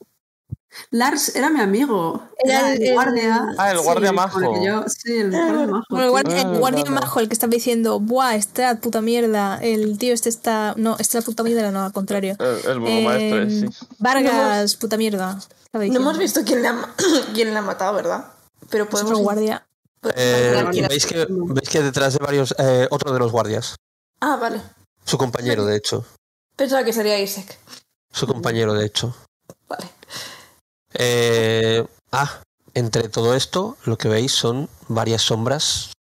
Lars era mi amigo. Era el- el guardia. Ah, el guardia con majo. yo- sí, el guardia majo. Bueno, el guardia, Ah, el guardia majo, el que estaba diciendo, buah, Strad, puta mierda. El tío este está. No, este es puta mierda, no, al contrario. El, el burgomaestre, Eh, sí. Vargas, puta mierda. No hemos visto quién le ha, <clears throat> quién le ha matado, ¿verdad? Pero podemos. guardia. Eh, ¿veis, que, veis que detrás de varios... eh, otro de los guardias. Ah, vale. Su compañero, de hecho. Pensaba que sería Isaac. Su compañero, de hecho. Vale. Eh, ah, entre todo esto, lo que veis son varias sombras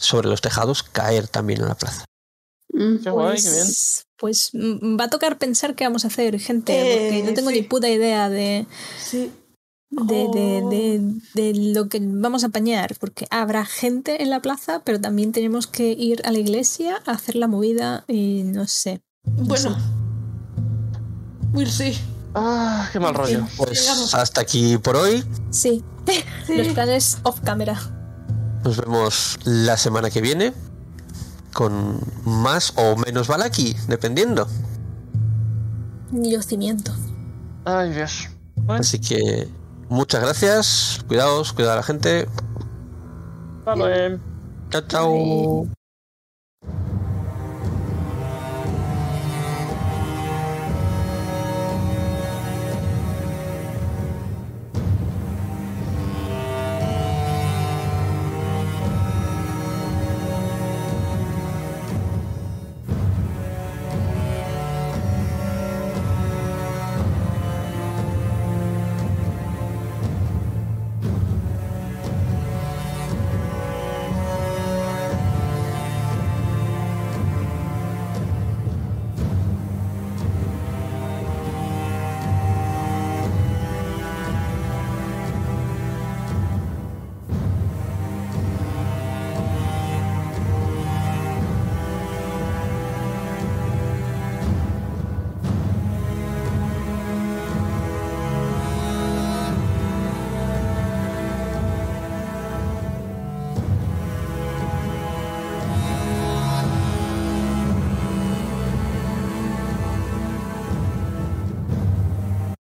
sobre los tejados caer también en la plaza. Mm. Qué guay, qué bien. Pues, pues mm, va a tocar pensar qué vamos a hacer, gente, Eh, porque no tengo sí. ni puta idea de, Sí. De, de, Oh. de- de lo que vamos a apañar, porque habrá gente en la plaza, pero también tenemos que ir a la iglesia a hacer la movida y no sé. Bueno. Will sí. Ah, qué mal rollo. Pues Llegamos. hasta aquí por hoy. <laughs> Sí, los planes off camera. Nos vemos la semana que viene con más o menos Balaki, dependiendo. Ni los cimientos. Ay, Dios. Bueno, Así que muchas gracias. Cuidaos, cuidado a la gente. hasta luego. Chao, chao.